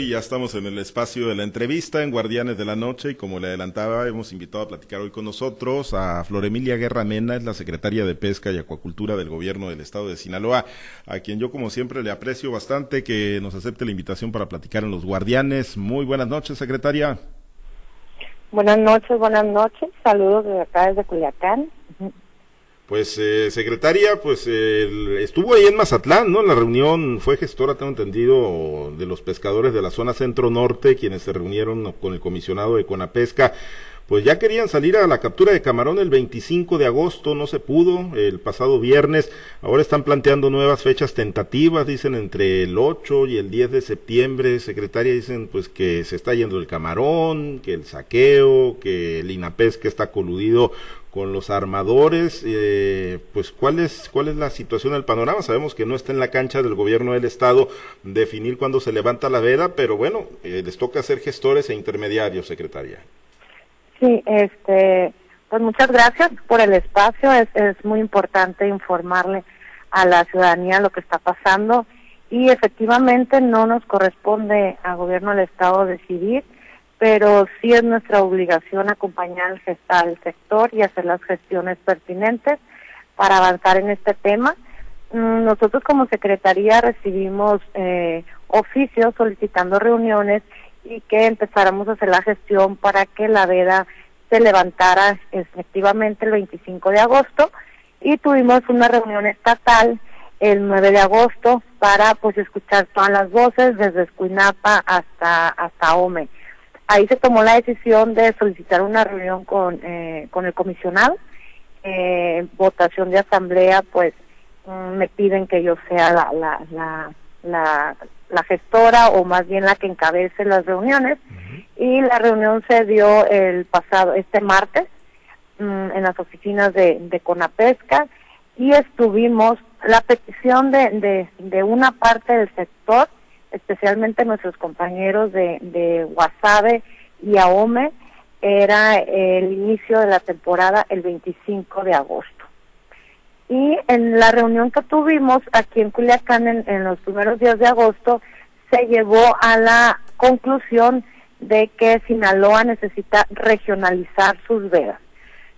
Y ya estamos en el espacio de la entrevista en Guardianes de la Noche y como le adelantaba, hemos invitado a platicar hoy con nosotros a Floremilia Guerra Mena, es la secretaria de Pesca y Acuacultura del Gobierno del Estado de Sinaloa, a quien yo como siempre le aprecio bastante que nos acepte la invitación para platicar en los Guardianes. Muy buenas noches, secretaria. Buenas noches, buenas noches. Saludos desde acá, desde Culiacán. Pues, eh, secretaria, pues estuvo ahí en Mazatlán, ¿no? La reunión fue gestora, tengo entendido, de los pescadores de la zona centro-norte, quienes se reunieron con el comisionado de Conapesca. Pues ya querían salir a la captura de camarón el 25 de agosto, no se pudo, el pasado viernes. Ahora están planteando nuevas fechas tentativas, dicen entre el 8 y el 10 de septiembre. Secretaria, dicen pues que se está yendo el camarón, que el saqueo, que el INAPESCA está coludido con los armadores, eh, pues cuál es, cuál es la situación del panorama. Sabemos que no está en la cancha del gobierno del estado definir cuándo se levanta la veda, pero bueno, eh, les toca ser gestores e intermediarios, secretaria. Sí, este, pues muchas gracias por el espacio. Es, es muy importante informarle a la ciudadanía lo que está pasando y efectivamente no nos corresponde al gobierno del estado decidir pero sí es nuestra obligación acompañar al sector y hacer las gestiones pertinentes para avanzar en este tema. Mm, nosotros como Secretaría recibimos eh, oficios solicitando reuniones y que empezáramos a hacer la gestión para que la veda se levantara efectivamente el 25 de agosto y tuvimos una reunión estatal el 9 de agosto para pues escuchar todas las voces desde Escuinapa hasta hasta Ome ahí se tomó la decisión de solicitar una reunión con, eh, con el comisionado. Eh, votación de asamblea, pues mm, me piden que yo sea la, la, la, la, la gestora o más bien la que encabece las reuniones. Y la reunión se dio el pasado, este martes, mm, en las oficinas de, de Conapesca y estuvimos, la petición de, de, de una parte del sector especialmente nuestros compañeros de, de Guasave y Ahome, era el inicio de la temporada el 25 de agosto. Y en la reunión que tuvimos aquí en Culiacán en, los primeros días de agosto, se llevó a la conclusión de que Sinaloa necesita regionalizar sus vedas.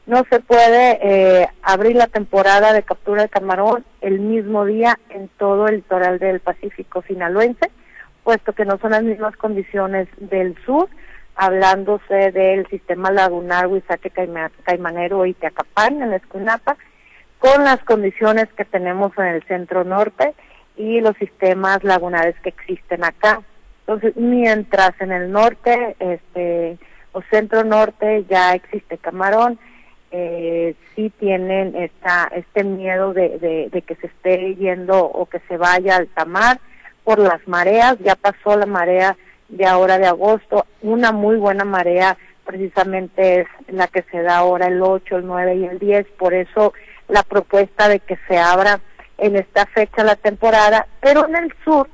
No se puede eh, abrir la temporada de captura de camarón el mismo día en todo el litoral del Pacífico sinaloense, puesto que no son las mismas condiciones del sur, hablándose del sistema lagunar Huizache Caimanero y Teacapán en Escunapa, con las condiciones que tenemos en el centro norte y los sistemas lagunares que existen acá. Entonces, mientras en el norte, este, o centro norte ya existe camarón, eh, sí tienen esta, este miedo de, de, de que se esté yendo o que se vaya al tamar, por las mareas, ya pasó la marea de ahora de agosto, una muy buena marea precisamente es la que se da ahora el 8, el 9 y el 10, por eso la propuesta de que se abra en esta fecha la temporada, pero en el sur,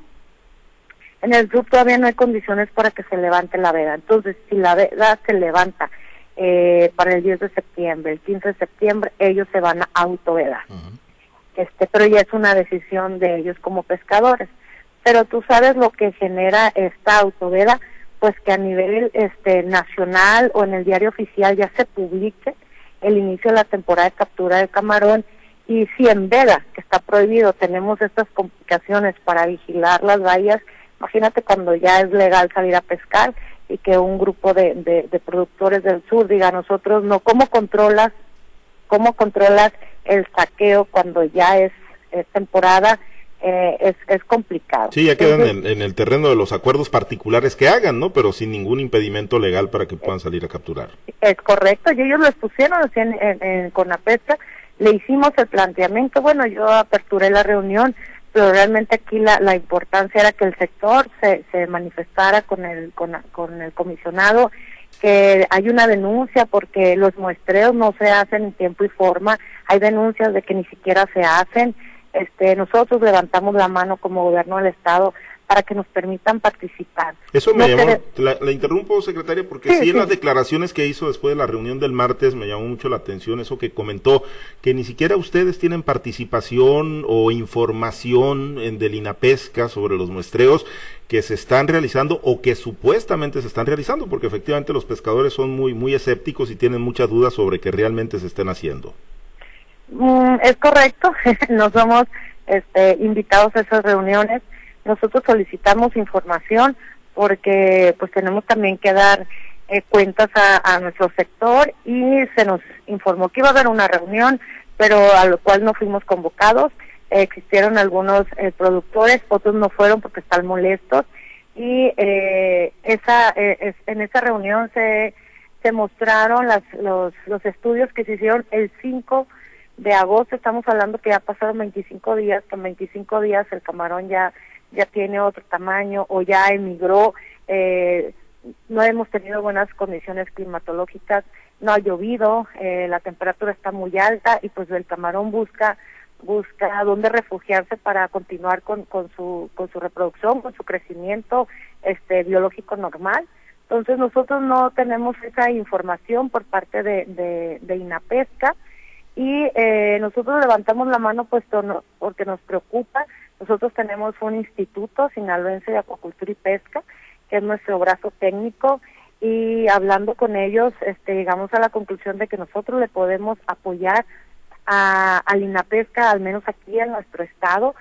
en el sur todavía no hay condiciones para que se levante la veda, entonces si la veda se levanta eh, para el 10 de septiembre, el 15 de septiembre, ellos se van a autovedar. Este, pero ya es una decisión de ellos como pescadores pero tú sabes lo que genera esta autoveda, pues que a nivel este nacional o en el diario oficial ya se publique el inicio de la temporada de captura de camarón y si en veda, que está prohibido, tenemos estas complicaciones para vigilar las vallas, imagínate cuando ya es legal salir a pescar y que un grupo de, de, productores del sur diga nosotros no, ¿cómo controlas, cómo controlas el saqueo cuando ya es temporada? Eh, es, es complicado. Sí, ya quedan en, el terreno de los acuerdos particulares que hagan, ¿no? Pero sin ningún impedimento legal para que puedan salir a capturar. Es correcto, y ellos lo expusieron así en, en, con la pesca, le hicimos el planteamiento, bueno, yo aperturé la reunión, pero realmente aquí la, la importancia era que el sector se, se manifestara con el, con, con el comisionado, que hay una denuncia porque los muestreos no se hacen en tiempo y forma, hay denuncias de que ni siquiera se hacen, este, nosotros levantamos la mano como gobierno del Estado para que nos permitan participar. Eso me llamó, la, interrumpo, secretaria, porque sí, en las declaraciones que hizo después de la reunión del martes me llamó mucho la atención eso que comentó, que ni siquiera ustedes tienen participación o información en del INAPESCA sobre los muestreos que se están realizando o que supuestamente se están realizando, porque efectivamente los pescadores son muy, muy escépticos y tienen muchas dudas sobre que realmente se estén haciendo. Mm, es correcto, no somos este, invitados a esas reuniones nosotros solicitamos información porque pues tenemos también que dar eh, cuentas a, nuestro sector y se nos informó que iba a haber una reunión, pero a lo cual no fuimos convocados. existieron algunos eh, productores, otros no fueron porque están molestos y eh, esa en esa reunión se se mostraron las, los, los estudios que se hicieron el 5 de agosto, estamos hablando que ya pasaron 25 días, que en 25 días el camarón ya ya tiene otro tamaño o ya emigró, eh, no hemos tenido buenas condiciones climatológicas, no ha llovido, eh, la temperatura está muy alta y pues el camarón busca busca dónde refugiarse para continuar con, con su con su reproducción, con su crecimiento este biológico normal. Entonces nosotros no tenemos esa información por parte de, de, de INAPESCA y eh, nosotros levantamos la mano puesto porque nos preocupa. Nosotros tenemos un instituto sinaloense de acuacultura y pesca, que es nuestro brazo técnico, y hablando con ellos, este, llegamos a la conclusión de que nosotros le podemos apoyar a, a Linapesca, al menos aquí en nuestro estado,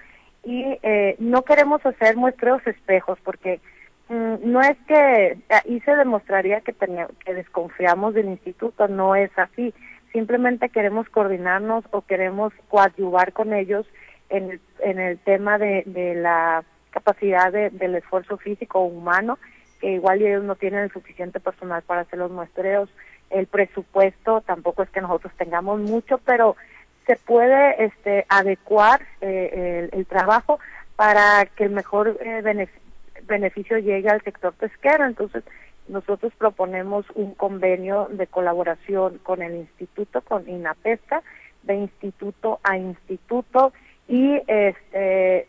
y eh, no queremos hacer muestreos espejos, porque mm, no es que ahí se demostraría que, que desconfiamos del instituto, no es así, simplemente queremos coordinarnos o queremos coadyuvar con ellos en el, en el tema de, de la capacidad de, del esfuerzo físico humano, que igual ellos no tienen el suficiente personal para hacer los muestreos. El presupuesto tampoco es que nosotros tengamos mucho, pero se puede este, adecuar eh, el, trabajo para que el mejor eh, beneficio llegue al sector pesquero. Entonces, nosotros proponemos un convenio de colaboración con el instituto, con INAPESCA, de instituto a instituto, y este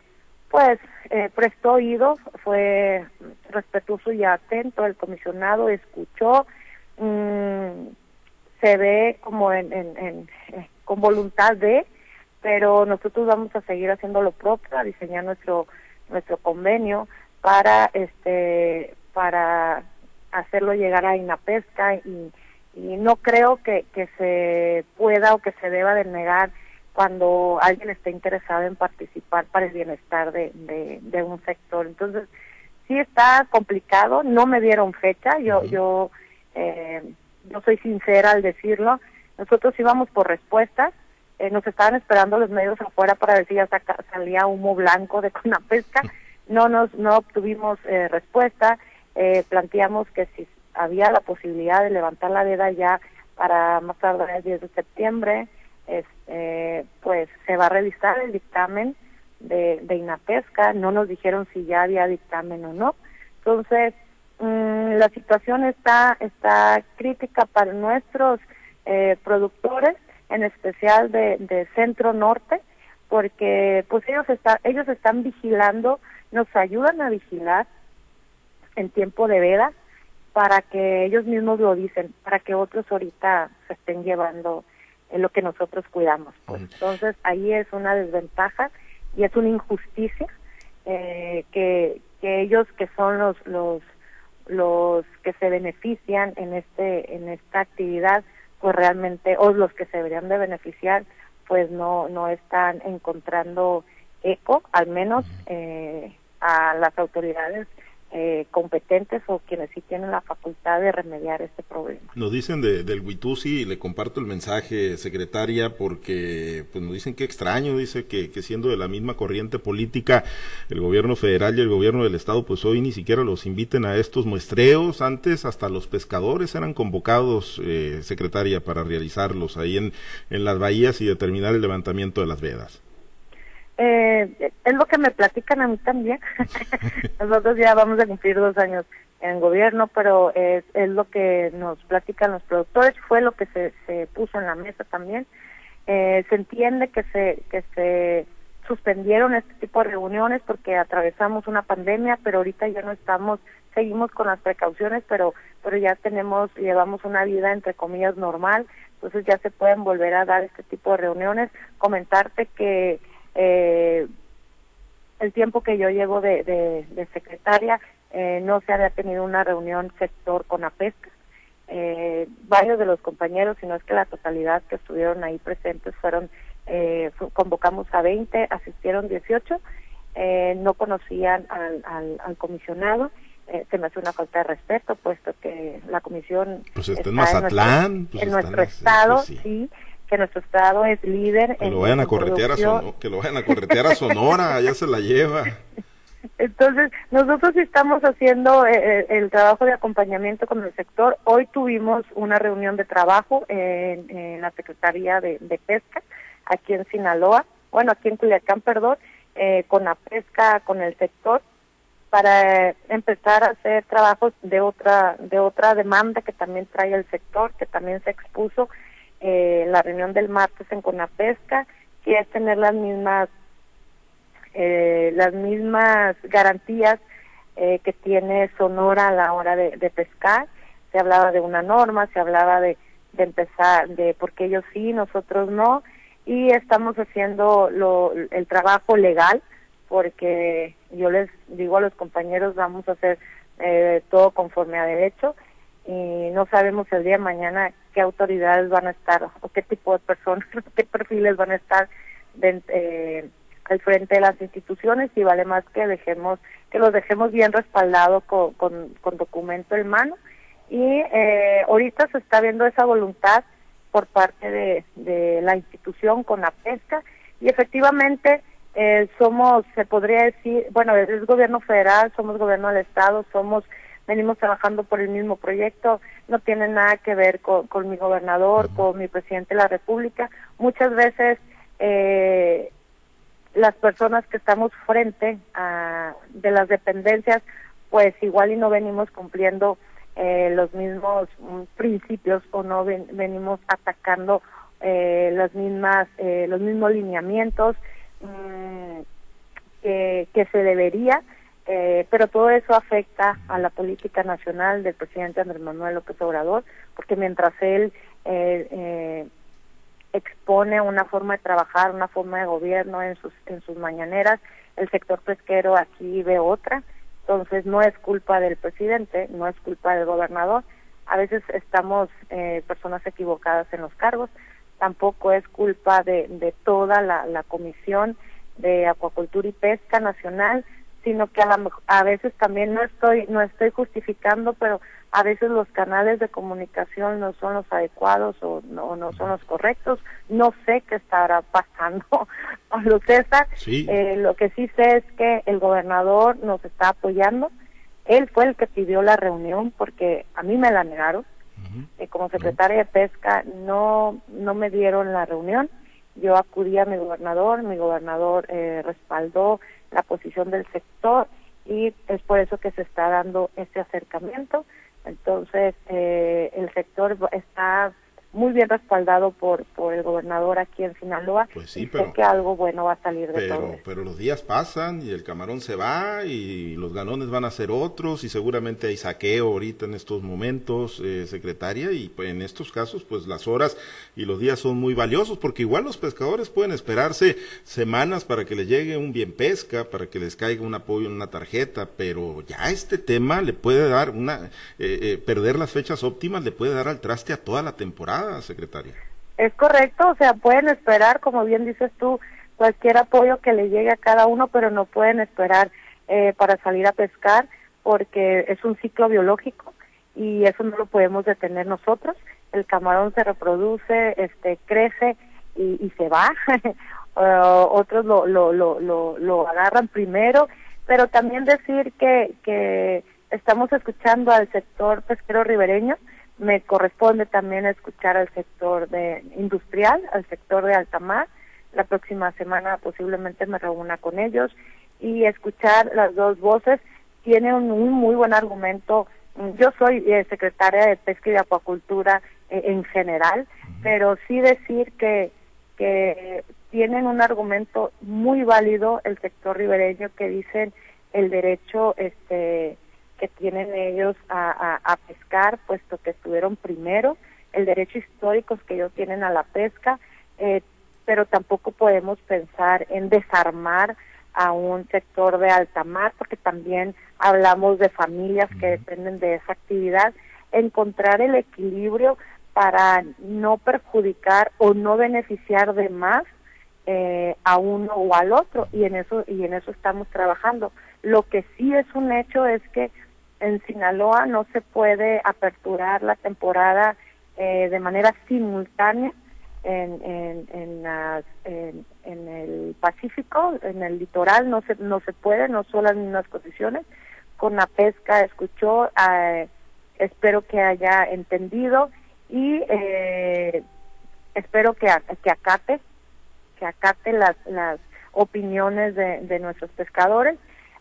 pues eh, prestó oído, fue respetuoso y atento, el comisionado escuchó, mm, se ve como en, en, eh, con voluntad de, pero nosotros vamos a seguir haciendo lo propio, a diseñar nuestro nuestro convenio para este para hacerlo llegar a Inapesca y, y no creo que, que se pueda o que se deba de negar cuando alguien está interesado en participar para el bienestar de, de, un sector. Entonces, sí está complicado, no me dieron fecha, yo, yo, eh, yo soy sincera al decirlo, nosotros íbamos por respuestas, eh, nos estaban esperando los medios afuera para ver si ya salía humo blanco de Conapesca, no nos, no obtuvimos eh, respuesta, eh, planteamos que si había la posibilidad de levantar la veda ya para más tarde el 10 de septiembre, este, pues se va a revisar el dictamen de, de INAPESCA, no nos dijeron si ya había dictamen o no. Entonces, mm, la situación está, está crítica para nuestros eh, productores, en especial de, de Centro Norte, porque pues ellos, está, ellos están vigilando, nos ayudan a vigilar en tiempo de veda para que ellos mismos lo dicen, para que otros ahorita se estén llevando en lo que nosotros cuidamos. Pues. Entonces ahí es una desventaja y es una injusticia eh, que, que ellos que son los los los que se benefician en este en esta actividad pues realmente o los que se deberían de beneficiar pues no no están encontrando eco al menos eh, a las autoridades eh, competentes o quienes sí tienen la facultad de remediar este problema. Nos dicen de, del Huitusi, y le comparto el mensaje, secretaria, porque pues nos dicen que extraño, dice que, que siendo de la misma corriente política, el gobierno federal y el gobierno del estado, pues hoy ni siquiera los inviten a estos muestreos, antes hasta los pescadores eran convocados, eh, secretaria, para realizarlos ahí en, en las bahías y determinar el levantamiento de las vedas. Eh, es lo que me platican a mí también. Nosotros ya vamos a cumplir dos años en gobierno, pero es, es lo que nos platican los productores, fue lo que se, se puso en la mesa también. Eh, se entiende que se, que se suspendieron este tipo de reuniones porque atravesamos una pandemia, pero ahorita ya no estamos, seguimos con las precauciones, pero pero ya tenemos, llevamos una vida entre comillas normal, entonces ya se pueden volver a dar este tipo de reuniones. Comentarte que eh, el tiempo que yo llevo de, de, secretaria eh, no se había tenido una reunión sector con APESCA. Eh, varios de los compañeros, si no es que la totalidad que estuvieron ahí presentes fueron eh, convocamos a 20, asistieron 18, eh, no conocían al, al, comisionado, eh, se me hace una falta de respeto, puesto que la comisión pues está, en Mazatlán, en nuestro, pues estado, sí. Que nuestro estado es líder que lo vayan a corretear a Sonora, que lo vayan a corretear a Sonora, ya se la lleva. Entonces, nosotros estamos haciendo el trabajo de acompañamiento con el sector. Hoy tuvimos una reunión de trabajo en, la Secretaría de Pesca aquí en Sinaloa, bueno, aquí en Culiacán, perdón, eh, con la pesca, con el sector, para empezar a hacer trabajos de otra de otra demanda que también trae el sector, que también se expuso eh, en la reunión del martes en Conapesca, que es tener las mismas eh, las mismas garantías eh, que tiene Sonora a la hora de, de, pescar. Se hablaba de una norma, se hablaba de, de empezar, de porque ellos sí, nosotros no, y estamos haciendo lo, el trabajo legal porque yo les digo a los compañeros vamos a hacer eh, todo conforme a derecho y no sabemos el día de mañana qué autoridades van a estar o qué tipo de personas, qué perfiles van a estar eh, al frente de las instituciones y vale más que dejemos que los dejemos bien respaldados con, con, con documento en mano. Y eh, ahorita se está viendo esa voluntad por parte de, de la institución con la pesca y efectivamente eh, somos, se podría decir, bueno, es gobierno federal, somos gobierno del estado, somos, venimos trabajando por el mismo proyecto, no tiene nada que ver con, con mi gobernador, con mi presidente de la república. Muchas veces eh, las personas que estamos frente a de las dependencias, pues igual y no venimos cumpliendo eh, los mismos mm, principios o no venimos atacando eh, las mismas eh, los mismos lineamientos mm, que, se debería eh, pero todo eso afecta a la política nacional del presidente Andrés Manuel López Obrador porque mientras él expone una forma de trabajar una forma de gobierno en sus en sus mañaneras el sector pesquero aquí ve otra entonces no es culpa del presidente, no es culpa del gobernador. A veces estamos eh, personas equivocadas en los cargos. Tampoco es culpa de, de toda la Comisión de Acuacultura y Pesca Nacional, sino que a, la, a veces también no estoy no estoy justificando, pero a veces los canales de comunicación no son los adecuados o no, no son los correctos. No sé qué estará pasando con los César. Eh, lo que sí sé es que el gobernador nos está apoyando. Él fue el que pidió la reunión porque a mí me la negaron. Eh, como secretaria de Pesca no, no me dieron la reunión. Yo acudí a mi gobernador, mi gobernador eh, respaldó la posición del sector y es por eso que se está dando este acercamiento. Entonces, eh, el sector está muy bien respaldado por, por el gobernador aquí en Sinaloa. Pues sí, pero, sé que algo bueno va a salir de pero, todo. Pero los días pasan y el camarón se va y los galones van a ser otros y seguramente hay saqueo ahorita en estos momentos, eh, secretaria, y pues, en estos casos pues las horas y los días son muy valiosos porque igual los pescadores pueden esperarse semanas para que les llegue un bien pesca, para que les caiga un apoyo en una tarjeta, pero ya este tema le puede dar una, eh, eh, perder las fechas óptimas le puede dar al traste a toda la temporada secretaria. Es correcto, o sea, pueden esperar, como bien dices tú, cualquier apoyo que le llegue a cada uno, pero no pueden esperar eh, para salir a pescar porque es un ciclo biológico y eso no lo podemos detener nosotros. El camarón se reproduce, este, crece y, se va. otros lo, lo, lo, lo, lo agarran primero, pero también decir que, que estamos escuchando al sector pesquero ribereño, me corresponde también escuchar al sector de industrial, al sector de alta mar. La próxima semana posiblemente me reúna con ellos y escuchar las dos voces tiene un, muy buen argumento. Yo soy eh, secretaria de Pesca y de Acuacultura eh, en general, pero sí decir que, que tienen un argumento muy válido el sector ribereño que dicen el derecho este que tienen ellos a, pescar, puesto que estuvieron primero, el derecho histórico que ellos tienen a la pesca, eh, pero tampoco podemos pensar en desarmar a un sector de alta mar, porque también hablamos de familias que dependen de esa actividad, encontrar el equilibrio para no perjudicar o no beneficiar de más eh, a uno o al otro y en eso y en eso estamos trabajando. Lo que sí es un hecho es que en Sinaloa no se puede aperturar la temporada eh, de manera simultánea en, en, en, en, el Pacífico, en el litoral, no se, no se puede, no son las mismas condiciones. Con la pesca escuchó, eh, espero que haya entendido y eh, espero que, que acate que acate las, las opiniones de, de nuestros pescadores,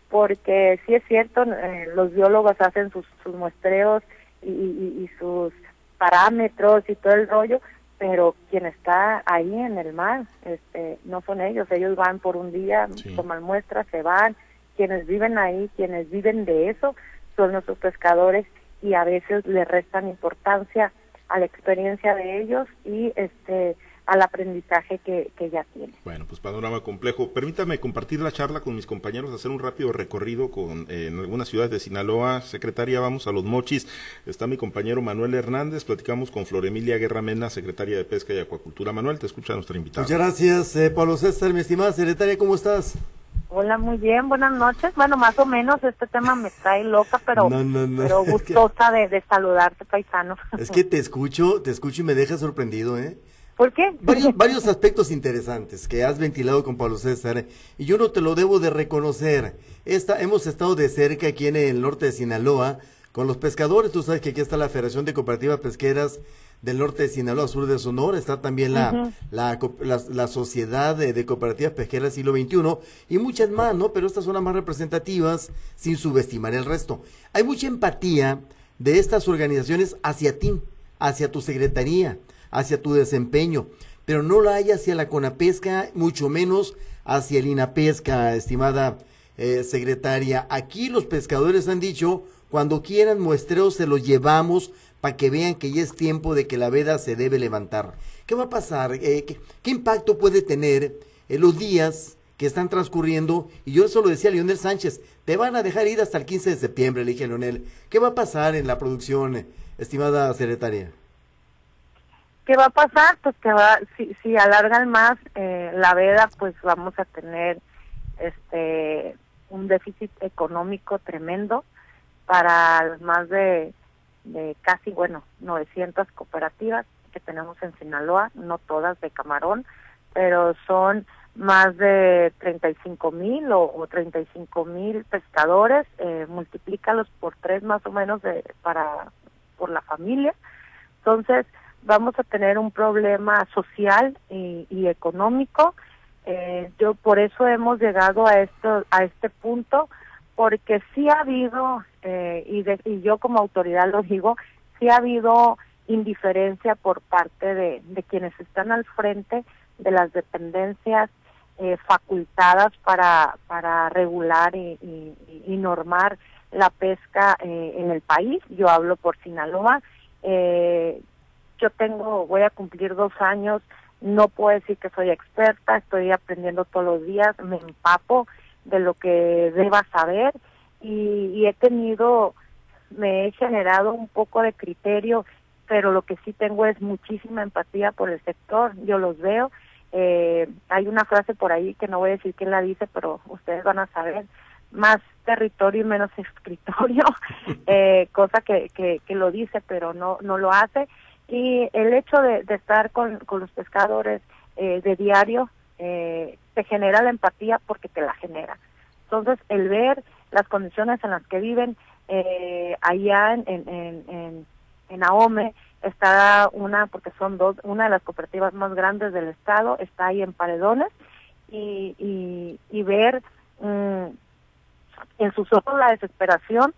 porque sí es cierto, eh, los biólogos hacen sus, sus muestreos y, y, sus parámetros y todo el rollo, pero quien está ahí en el mar este, no son ellos, ellos van por un día, toman muestras, se van, quienes viven ahí, quienes viven de eso, son nuestros pescadores y a veces le restan importancia a la experiencia de ellos y este al aprendizaje que, que ya tiene. Bueno, pues panorama complejo. Permítame compartir la charla con mis compañeros, hacer un rápido recorrido con, eh, en algunas ciudades de Sinaloa. Secretaria, vamos a los mochis. Está mi compañero Manuel Hernández. Platicamos con Floremilia Guerra Mena, secretaria de Pesca y Acuacultura. Manuel, te escucha nuestra invitada. Muchas gracias, eh, Pablo César, mi estimada secretaria, ¿cómo estás? Hola, muy bien, buenas noches. Bueno, más o menos este tema me trae loca, pero, pero gustosa de, de saludarte, paisano. Es que te escucho, te escucho y me deja sorprendido, ¿eh? ¿Por qué? Varios, aspectos interesantes que has ventilado con Pablo César y yo no te lo debo de reconocer. Esta, hemos estado de cerca aquí en el norte de Sinaloa con los pescadores. Tú sabes que aquí está la Federación de Cooperativas Pesqueras del norte de Sinaloa, sur de Sonora. Está también la, la, Sociedad de, Cooperativas Pesqueras siglo XXI y muchas más, ¿no? Pero estas son las más representativas sin subestimar el resto. Hay mucha empatía de estas organizaciones hacia ti, hacia tu secretaría hacia tu desempeño, pero no la hay hacia la CONAPESCA, mucho menos hacia el INAPESCA, estimada eh, secretaria. Aquí los pescadores han dicho, cuando quieran muestreos se los llevamos para que vean que ya es tiempo de que la veda se debe levantar. ¿Qué va a pasar? Eh, ¿qué, impacto puede tener en los días que están transcurriendo? Y yo eso lo decía a Leonel Sánchez, te van a dejar ir hasta el 15 de septiembre, le dije a Leonel. ¿Qué va a pasar en la producción, estimada secretaria? ¿Qué va a pasar? Pues que va, si, si alargan más eh, la veda, pues vamos a tener este un déficit económico tremendo para más de, de casi, bueno, 900 cooperativas que tenemos en Sinaloa, no todas de camarón, pero son más de 35 mil o, o 35 mil pescadores, eh, multiplícalos por tres más o menos de, para por la familia. Entonces, vamos a tener un problema social y, económico. Eh, yo por eso hemos llegado a esto a este punto porque sí ha habido eh, y, y yo como autoridad lo digo sí ha habido indiferencia por parte de, quienes están al frente de las dependencias eh, facultadas para para regular y, y, normar la pesca en el país yo hablo por Sinaloa eh, yo tengo, voy a cumplir dos años, no puedo decir que soy experta, estoy aprendiendo todos los días, me empapo de lo que deba saber y, he tenido, me he generado un poco de criterio, pero lo que sí tengo es muchísima empatía por el sector, yo los veo. Eh, hay una frase por ahí que no voy a decir quién la dice, pero ustedes van a saber, más territorio y menos escritorio, eh, cosa que, que, que lo dice, pero no, no lo hace y el hecho de, estar con, los pescadores eh, de diario eh, te genera la empatía porque te la genera. Entonces, el ver las condiciones en las que viven eh, allá en, en, en, en Ahome, está una, porque son dos, una de las cooperativas más grandes del estado, está ahí en Paredones, y, y, y ver mm, en sus ojos la desesperación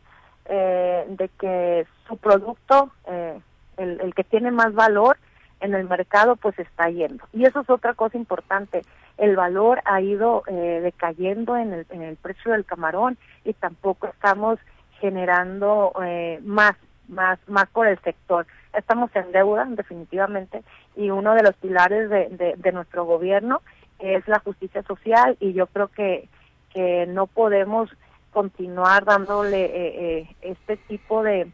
eh, de que su producto eh, el, que tiene más valor en el mercado pues está yendo. Y eso es otra cosa importante. El valor ha ido eh, decayendo en el, precio del camarón y tampoco estamos generando eh, más, más, más por el sector. Estamos en deuda, definitivamente, y uno de los pilares de, de, nuestro gobierno es la justicia social y yo creo que, que no podemos continuar dándole eh, eh, este tipo de,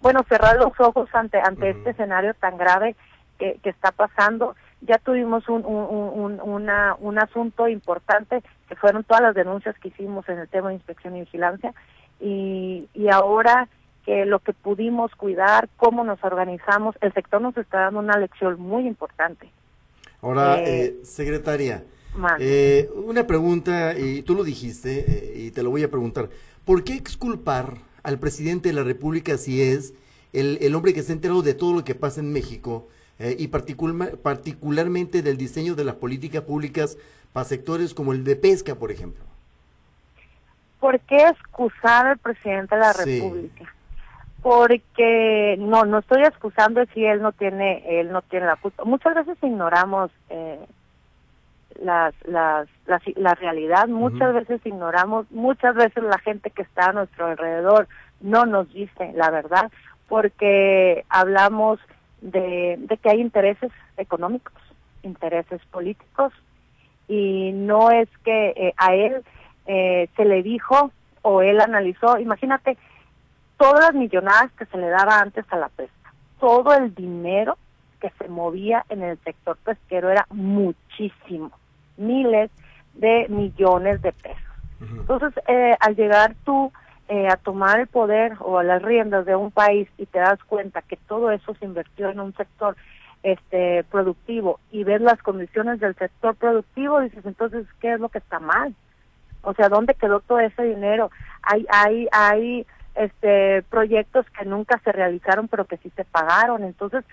bueno, cerrar los ojos ante, ante este escenario tan grave que, que está pasando. Ya tuvimos un, un, una, un asunto importante que fueron todas las denuncias que hicimos en el tema de inspección y vigilancia y, y ahora que lo que pudimos cuidar, cómo nos organizamos, el sector nos está dando una lección muy importante. Ahora, eh, eh secretaria, eh, una pregunta, y tú lo dijiste, eh, y te lo voy a preguntar. ¿Por qué exculpar al presidente de la República si es el, el hombre que se ha enterado de todo lo que pasa en México y particular, particularmente del diseño de las políticas públicas para sectores como el de pesca, por ejemplo? ¿Por qué excusar al presidente de la República? Porque no, no estoy excusando si él no tiene, él no tiene la culpa. Muchas veces ignoramos eh, las, las, la, realidad, muchas veces ignoramos, muchas veces la gente que está a nuestro alrededor no nos dice la verdad, porque hablamos de, de que hay intereses económicos, intereses políticos, y no es que eh, a él eh, se le dijo o él analizó, imagínate, todas las millonadas que se le daba antes a la pesca, todo el dinero que se movía en el sector pesquero era muchísimo, miles de millones de pesos. Entonces, eh, al llegar tú eh, a tomar el poder o a las riendas de un país y te das cuenta que todo eso se invirtió en un sector este productivo y ves las condiciones del sector productivo, dices, entonces, ¿qué es lo que está mal? O sea, ¿dónde quedó todo ese dinero? Hay, hay, hay este, proyectos que nunca se realizaron, pero que sí se pagaron. Entonces,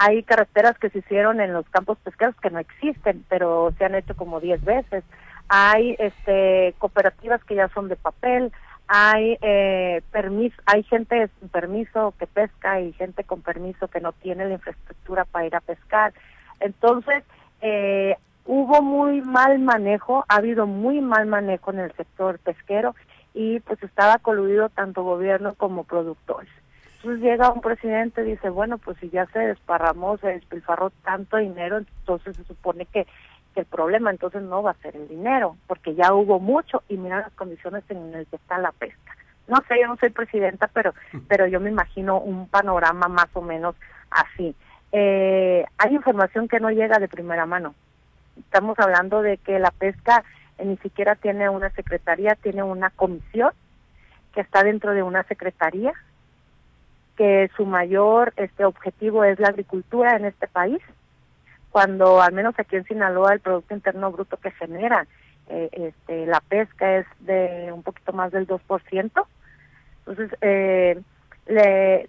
hay carreteras que se hicieron en los campos pesqueros que no existen, pero se han hecho como 10 veces. Hay este, cooperativas que ya son de papel, hay eh, permiso, hay gente sin permiso que pesca y gente con permiso que no tiene la infraestructura para ir a pescar. Entonces, eh, hubo muy mal manejo, ha habido muy mal manejo en el sector pesquero y pues estaba coludido tanto gobierno como productores. Entonces llega un presidente y dice, bueno, pues si ya se desparramó, se despilfarró tanto dinero, entonces se supone que, que el problema entonces no va a ser el dinero, porque ya hubo mucho y mira las condiciones en las que está la pesca. No sé, yo no soy presidenta, pero, pero yo me imagino un panorama más o menos así. Eh, hay información que no llega de primera mano estamos hablando de que la pesca eh, ni siquiera tiene una secretaría, tiene una comisión que está dentro de una secretaría, que su mayor este objetivo es la agricultura en este país, cuando al menos aquí en Sinaloa el Producto Interno Bruto que genera eh, este, la pesca es de un poquito más del 2%. Entonces, eh, le,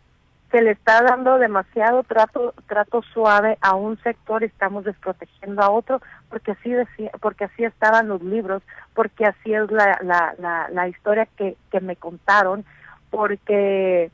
se le está dando demasiado trato trato suave a un sector estamos desprotegiendo a otro porque así decía porque así estaban los libros porque así es la la la, la historia que que me contaron porque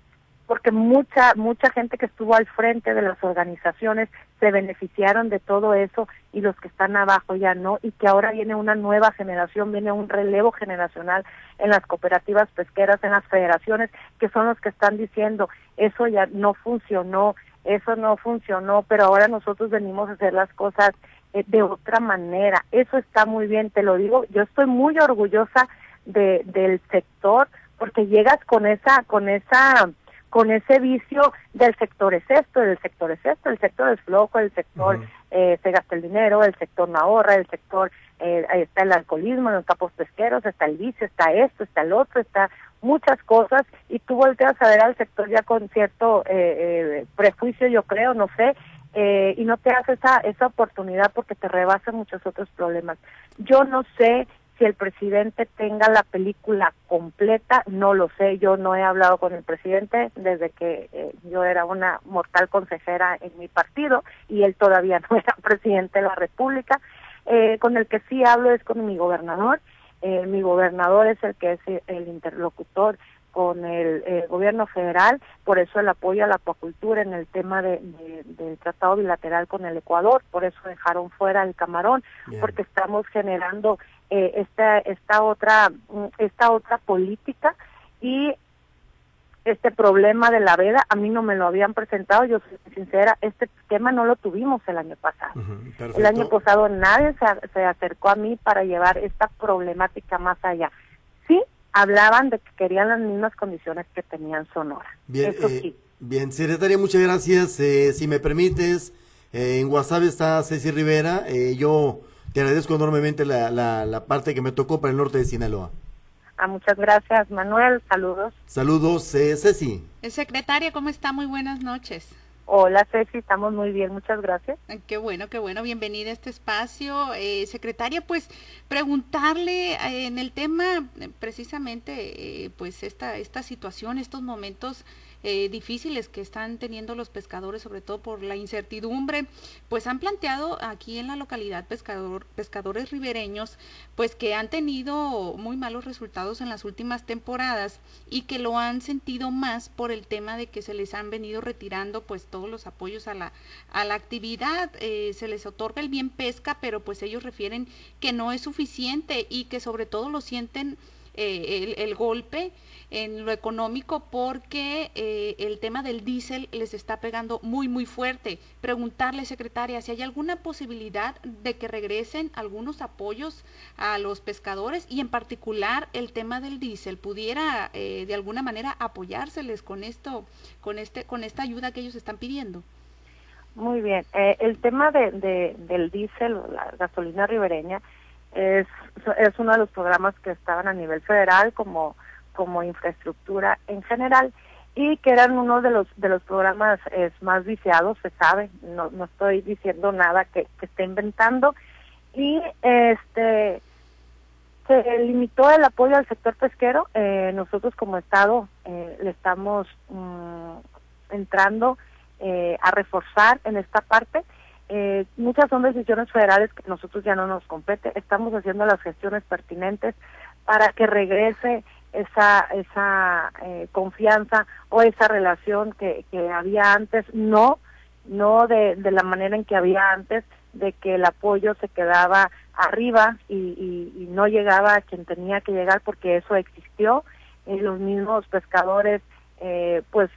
porque mucha mucha gente que estuvo al frente de las organizaciones se beneficiaron de todo eso y los que están abajo ya no y que ahora viene una nueva generación, viene un relevo generacional en las cooperativas pesqueras, en las federaciones que son los que están diciendo, eso ya no funcionó, eso no funcionó, pero ahora nosotros venimos a hacer las cosas eh, de otra manera. Eso está muy bien, te lo digo, yo estoy muy orgullosa de del sector porque llegas con esa con esa con ese vicio del sector es esto, del sector es esto, el sector es flojo, el sector eh, se gasta el dinero, el sector no ahorra, el sector eh, está el alcoholismo en los capos pesqueros, está el vicio, está esto, está el otro, está muchas cosas y tú volteas a ver al sector ya con cierto eh, prejuicio, yo creo, no sé, y no te das esa, esa oportunidad porque te rebasan muchos otros problemas. Yo no sé si el presidente tenga la película completa, no lo sé, yo no he hablado con el presidente desde que eh, yo era una mortal consejera en mi partido y él todavía no era presidente de la República. Eh, con el que sí hablo es con mi gobernador. Eh, mi gobernador es el que es el interlocutor con el gobierno federal, por eso el apoyo a la acuacultura en el tema de, del tratado bilateral con el Ecuador, por eso dejaron fuera el camarón, porque estamos generando eh, esta esta otra esta otra política y este problema de la veda a mí no me lo habían presentado yo soy sincera este tema no lo tuvimos el año pasado. El año pasado nadie se, se acercó a mí para llevar esta problemática más allá. Sí hablaban de que querían las mismas condiciones que tenían Sonora. Bien, eh, bien secretaria, muchas gracias. Eh, si me permites, eh, en WhatsApp está Ceci Rivera. yo te agradezco enormemente la, la, la, parte que me tocó para el norte de Sinaloa. Ah, muchas gracias, Manuel. Saludos. Saludos, Ceci. Secretaria, ¿cómo está? Muy buenas noches. Hola Ceci, estamos muy bien, muchas gracias. Qué bueno, qué bueno, bienvenida a este espacio. Eh, secretaria, pues preguntarle eh, en el tema eh, precisamente, pues esta, esta situación, estos momentos eh, difíciles que están teniendo los pescadores, sobre todo por la incertidumbre, pues han planteado aquí en la localidad pescador, pescadores ribereños, pues que han tenido muy malos resultados en las últimas temporadas y que lo han sentido más por el tema de que se les han venido retirando pues todos los apoyos a la, a la actividad, eh, se les otorga el bien pesca, pero pues ellos refieren que no es suficiente y que sobre todo lo sienten eh, el, el, golpe en lo económico porque eh, el tema del diésel les está pegando muy muy fuerte. Preguntarle, secretaria, si hay alguna posibilidad de que regresen algunos apoyos a los pescadores y en particular el tema del diésel pudiera eh, de alguna manera apoyárseles con esto, con este, con esta ayuda que ellos están pidiendo. Muy bien, el tema de, de, del diésel, la gasolina ribereña, es, es uno de los programas que estaban a nivel federal como, como infraestructura en general y que eran uno de los de los programas es, más viciados, se sabe, no, no estoy diciendo nada que, que esté inventando y este se limitó el apoyo al sector pesquero, eh, nosotros como Estado eh, le estamos mm, entrando eh, a reforzar en esta parte muchas son decisiones federales que nosotros ya no nos compete. Estamos haciendo las gestiones pertinentes para que regrese esa esa eh, confianza o esa relación que, que había antes, no no de, de la manera en que había antes, de que el apoyo se quedaba arriba y, y, no llegaba a quien tenía que llegar porque eso existió. y los mismos pescadores, eh, pues,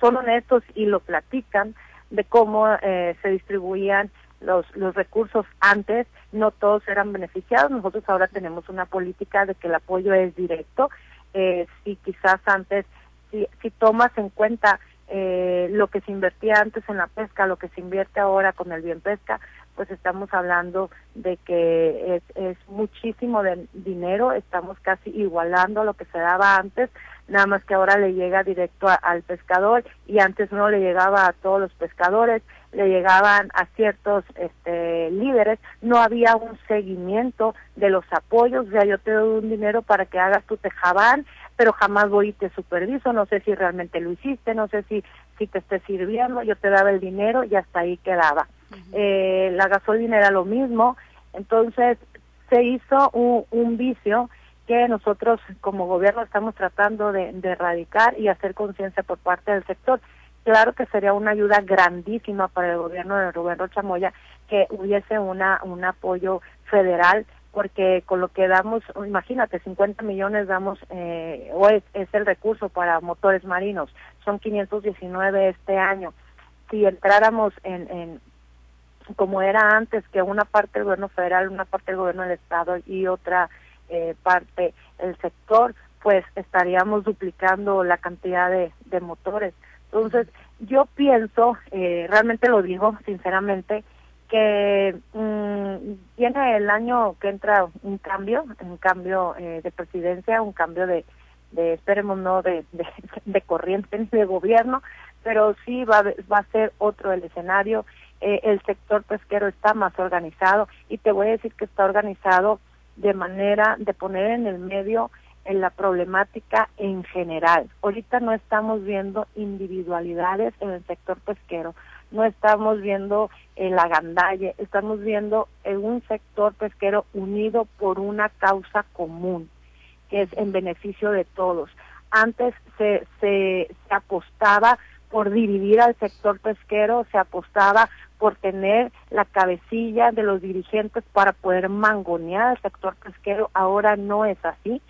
son honestos y lo platican de cómo eh, se distribuían los, los recursos antes, no todos eran beneficiados. Nosotros ahora tenemos una política de que el apoyo es directo. Eh, si quizás antes, si, si tomas en cuenta eh, lo que se invertía antes en la pesca, lo que se invierte ahora con el bien pesca, pues estamos hablando de que es, es muchísimo de dinero, estamos casi igualando lo que se daba antes, nada más que ahora le llega directo al pescador y antes no le llegaba a todos los pescadores, le llegaban a ciertos este, líderes, no había un seguimiento de los apoyos, o sea, yo te doy un dinero para que hagas tu tejabán, pero jamás voy y te superviso, no sé si realmente lo hiciste, no sé si, si te esté sirviendo, yo te daba el dinero y hasta ahí quedaba. eh, la gasolina era lo mismo, entonces se hizo un, un vicio que nosotros como gobierno estamos tratando de, erradicar y hacer conciencia por parte del sector. Claro que sería una ayuda grandísima para el gobierno de Rubén Rocha Moya que hubiese una un apoyo federal porque con lo que damos, imagínate, 50 millones damos, eh, o es, el recurso para motores marinos, son 519 este año. Si entráramos en, en, como era antes, que una parte del gobierno federal, una parte del gobierno del Estado y otra eh, parte el sector, pues estaríamos duplicando la cantidad de motores. Entonces, yo pienso, eh, realmente lo digo sinceramente, que mmm, viene el año que entra un cambio, un cambio eh, de presidencia, un cambio de, de esperemos no de, de, de corriente ni de gobierno, pero sí va, va a ser otro el escenario. Eh, el sector pesquero está más organizado y te voy a decir que está organizado de manera de poner en el medio en la problemática en general. Ahorita no estamos viendo individualidades en el sector pesquero, no estamos viendo el agandalle, estamos viendo en un sector pesquero unido por una causa común, que es en beneficio de todos. Antes se, se, se apostaba por dividir al sector pesquero, se apostaba por tener la cabecilla de los dirigentes para poder mangonear al sector pesquero. Ahora no es así.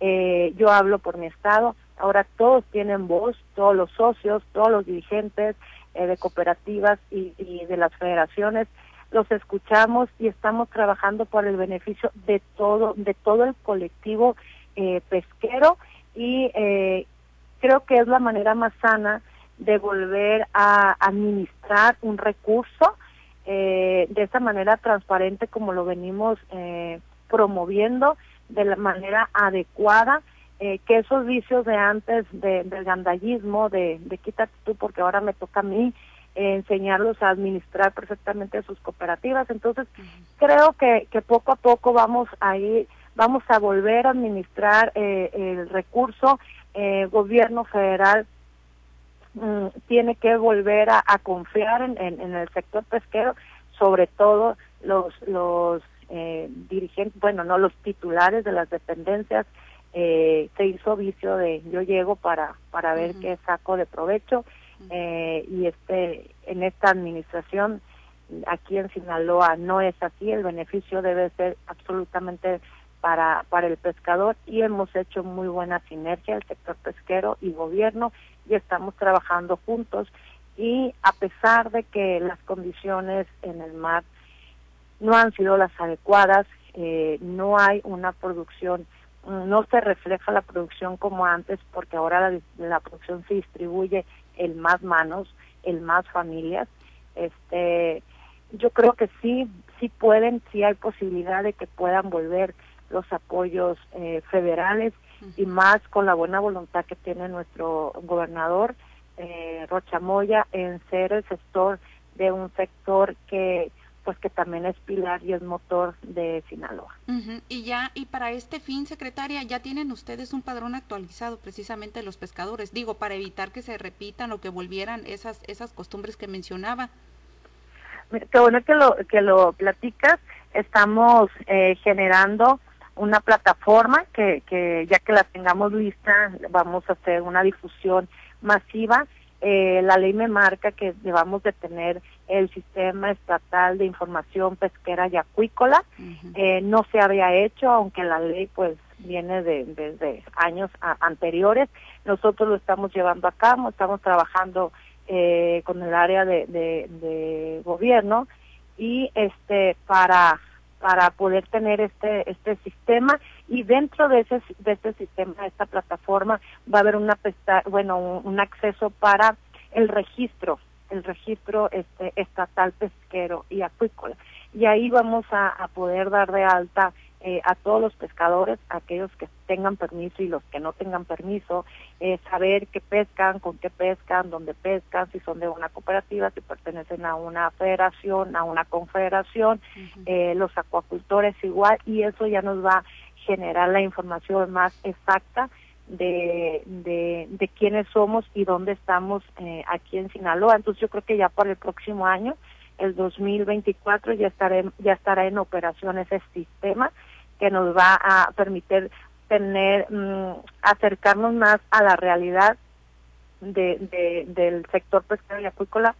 Eh, yo hablo por mi estado. Ahora todos tienen voz, todos los socios, todos los dirigentes eh, de cooperativas y, de las federaciones. Los escuchamos y estamos trabajando por el beneficio de todo de todo el colectivo eh, pesquero. Y eh, creo que es la manera más sana de volver a administrar un recurso eh, de esa manera transparente como lo venimos promoviendo de la manera adecuada eh, que esos vicios de antes de, del gandallismo de, de quítate tú porque ahora me toca a mí enseñarlos a administrar perfectamente sus cooperativas. Entonces creo que, que poco a poco vamos a ir vamos a volver a administrar eh, el recurso. Eh, gobierno federal mm, tiene que volver a, a confiar en, en, en, el sector pesquero, sobre todo los, los eh, dirigentes, bueno, no los titulares de las dependencias, eh, se hizo vicio de yo llego para, para ver uh -huh. qué saco de provecho eh, y este en esta administración aquí en Sinaloa no es así, el beneficio debe ser absolutamente para, para el pescador y hemos hecho muy buena sinergia el sector pesquero y gobierno y estamos trabajando juntos y a pesar de que las condiciones en el mar no han sido las adecuadas, eh, no hay una producción, no se refleja la producción como antes porque ahora la, la producción se distribuye en más manos, en más familias. Este, yo creo que sí, sí pueden, sí hay posibilidad de que puedan volver los apoyos eh, federales uh -huh. y más con la buena voluntad que tiene nuestro gobernador eh, Rocha Moya en ser el sector de un sector que pues que también es pilar y es motor de Sinaloa. Uh -huh. Y ya, y para este fin, secretaria, ya tienen ustedes un padrón actualizado precisamente de los pescadores, digo, para evitar que se repitan o que volvieran esas, esas costumbres que mencionaba. Qué bueno que lo, que lo platicas, estamos eh, generando una plataforma que, que ya que la tengamos lista vamos a hacer una difusión masiva. Eh, la ley me marca que debamos de tener el sistema estatal de información pesquera y acuícola. Uh -huh. eh, no se había hecho, aunque la ley pues viene de, desde años a, anteriores. Nosotros lo estamos llevando a cabo, estamos trabajando eh, con el área de, de, de gobierno y este para para poder tener este este sistema y dentro de ese de este sistema de esta plataforma va a haber una bueno un, un, acceso para el registro el registro este estatal pesquero y acuícola y ahí vamos a, a poder dar de alta eh, a todos los pescadores, aquellos que tengan permiso y los que no tengan permiso, eh, saber qué pescan, con qué pescan, dónde pescan, si son de una cooperativa, si pertenecen a una federación, a una confederación, uh -huh. eh, los acuacultores igual, y eso ya nos va a generar la información más exacta de, de, quiénes somos y dónde estamos eh, aquí en Sinaloa. Entonces yo creo que ya para el próximo año el 2024 ya estaré, ya estará en operación ese sistema que nos va a permitir tener mmm, acercarnos más a la realidad de, del sector pesquero y acuícola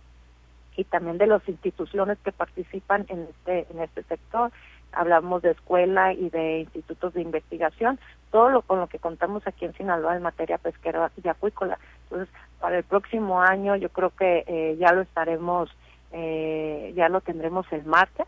y también de las instituciones que participan en este en este sector hablamos de escuela y de institutos de investigación todo lo con lo que contamos aquí en Sinaloa en materia pesquera y acuícola. Entonces para el próximo año yo creo que eh, ya lo estaremos eh, ya lo tendremos el martes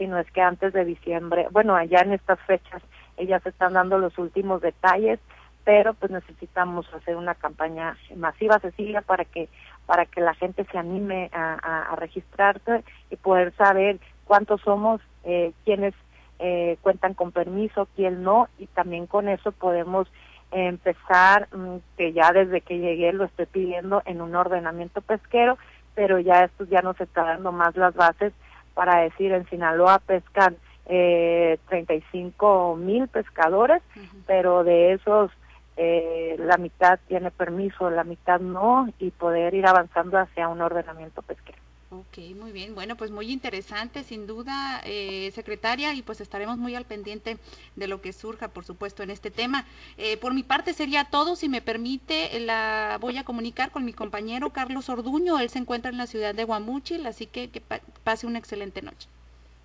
sino es que antes de diciembre, bueno, allá en estas fechas ellas están dando los últimos detalles, pero pues necesitamos hacer una campaña masiva, Cecilia, para que para que la gente se anime a, a, a registrarse y poder saber cuántos somos, eh, quiénes eh, cuentan con permiso, quién no, y también con eso podemos empezar, mmm, que ya desde que llegué lo estoy pidiendo en un ordenamiento pesquero, pero ya esto ya nos está dando más las bases para decir en Sinaloa pescan eh, 35 mil pescadores, uh -huh. pero de esos eh, la mitad tiene permiso, la mitad no, y poder ir avanzando hacia un ordenamiento pesquero. Ok, muy bien. Bueno, pues muy interesante, sin duda, eh, secretaria, y pues estaremos muy al pendiente de lo que surja, por supuesto, en este tema. Eh, por mi parte sería todo. Si me permite, la voy a comunicar con mi compañero Carlos Orduño. Él se encuentra en la ciudad de Guamúchil, así que que pase una excelente noche.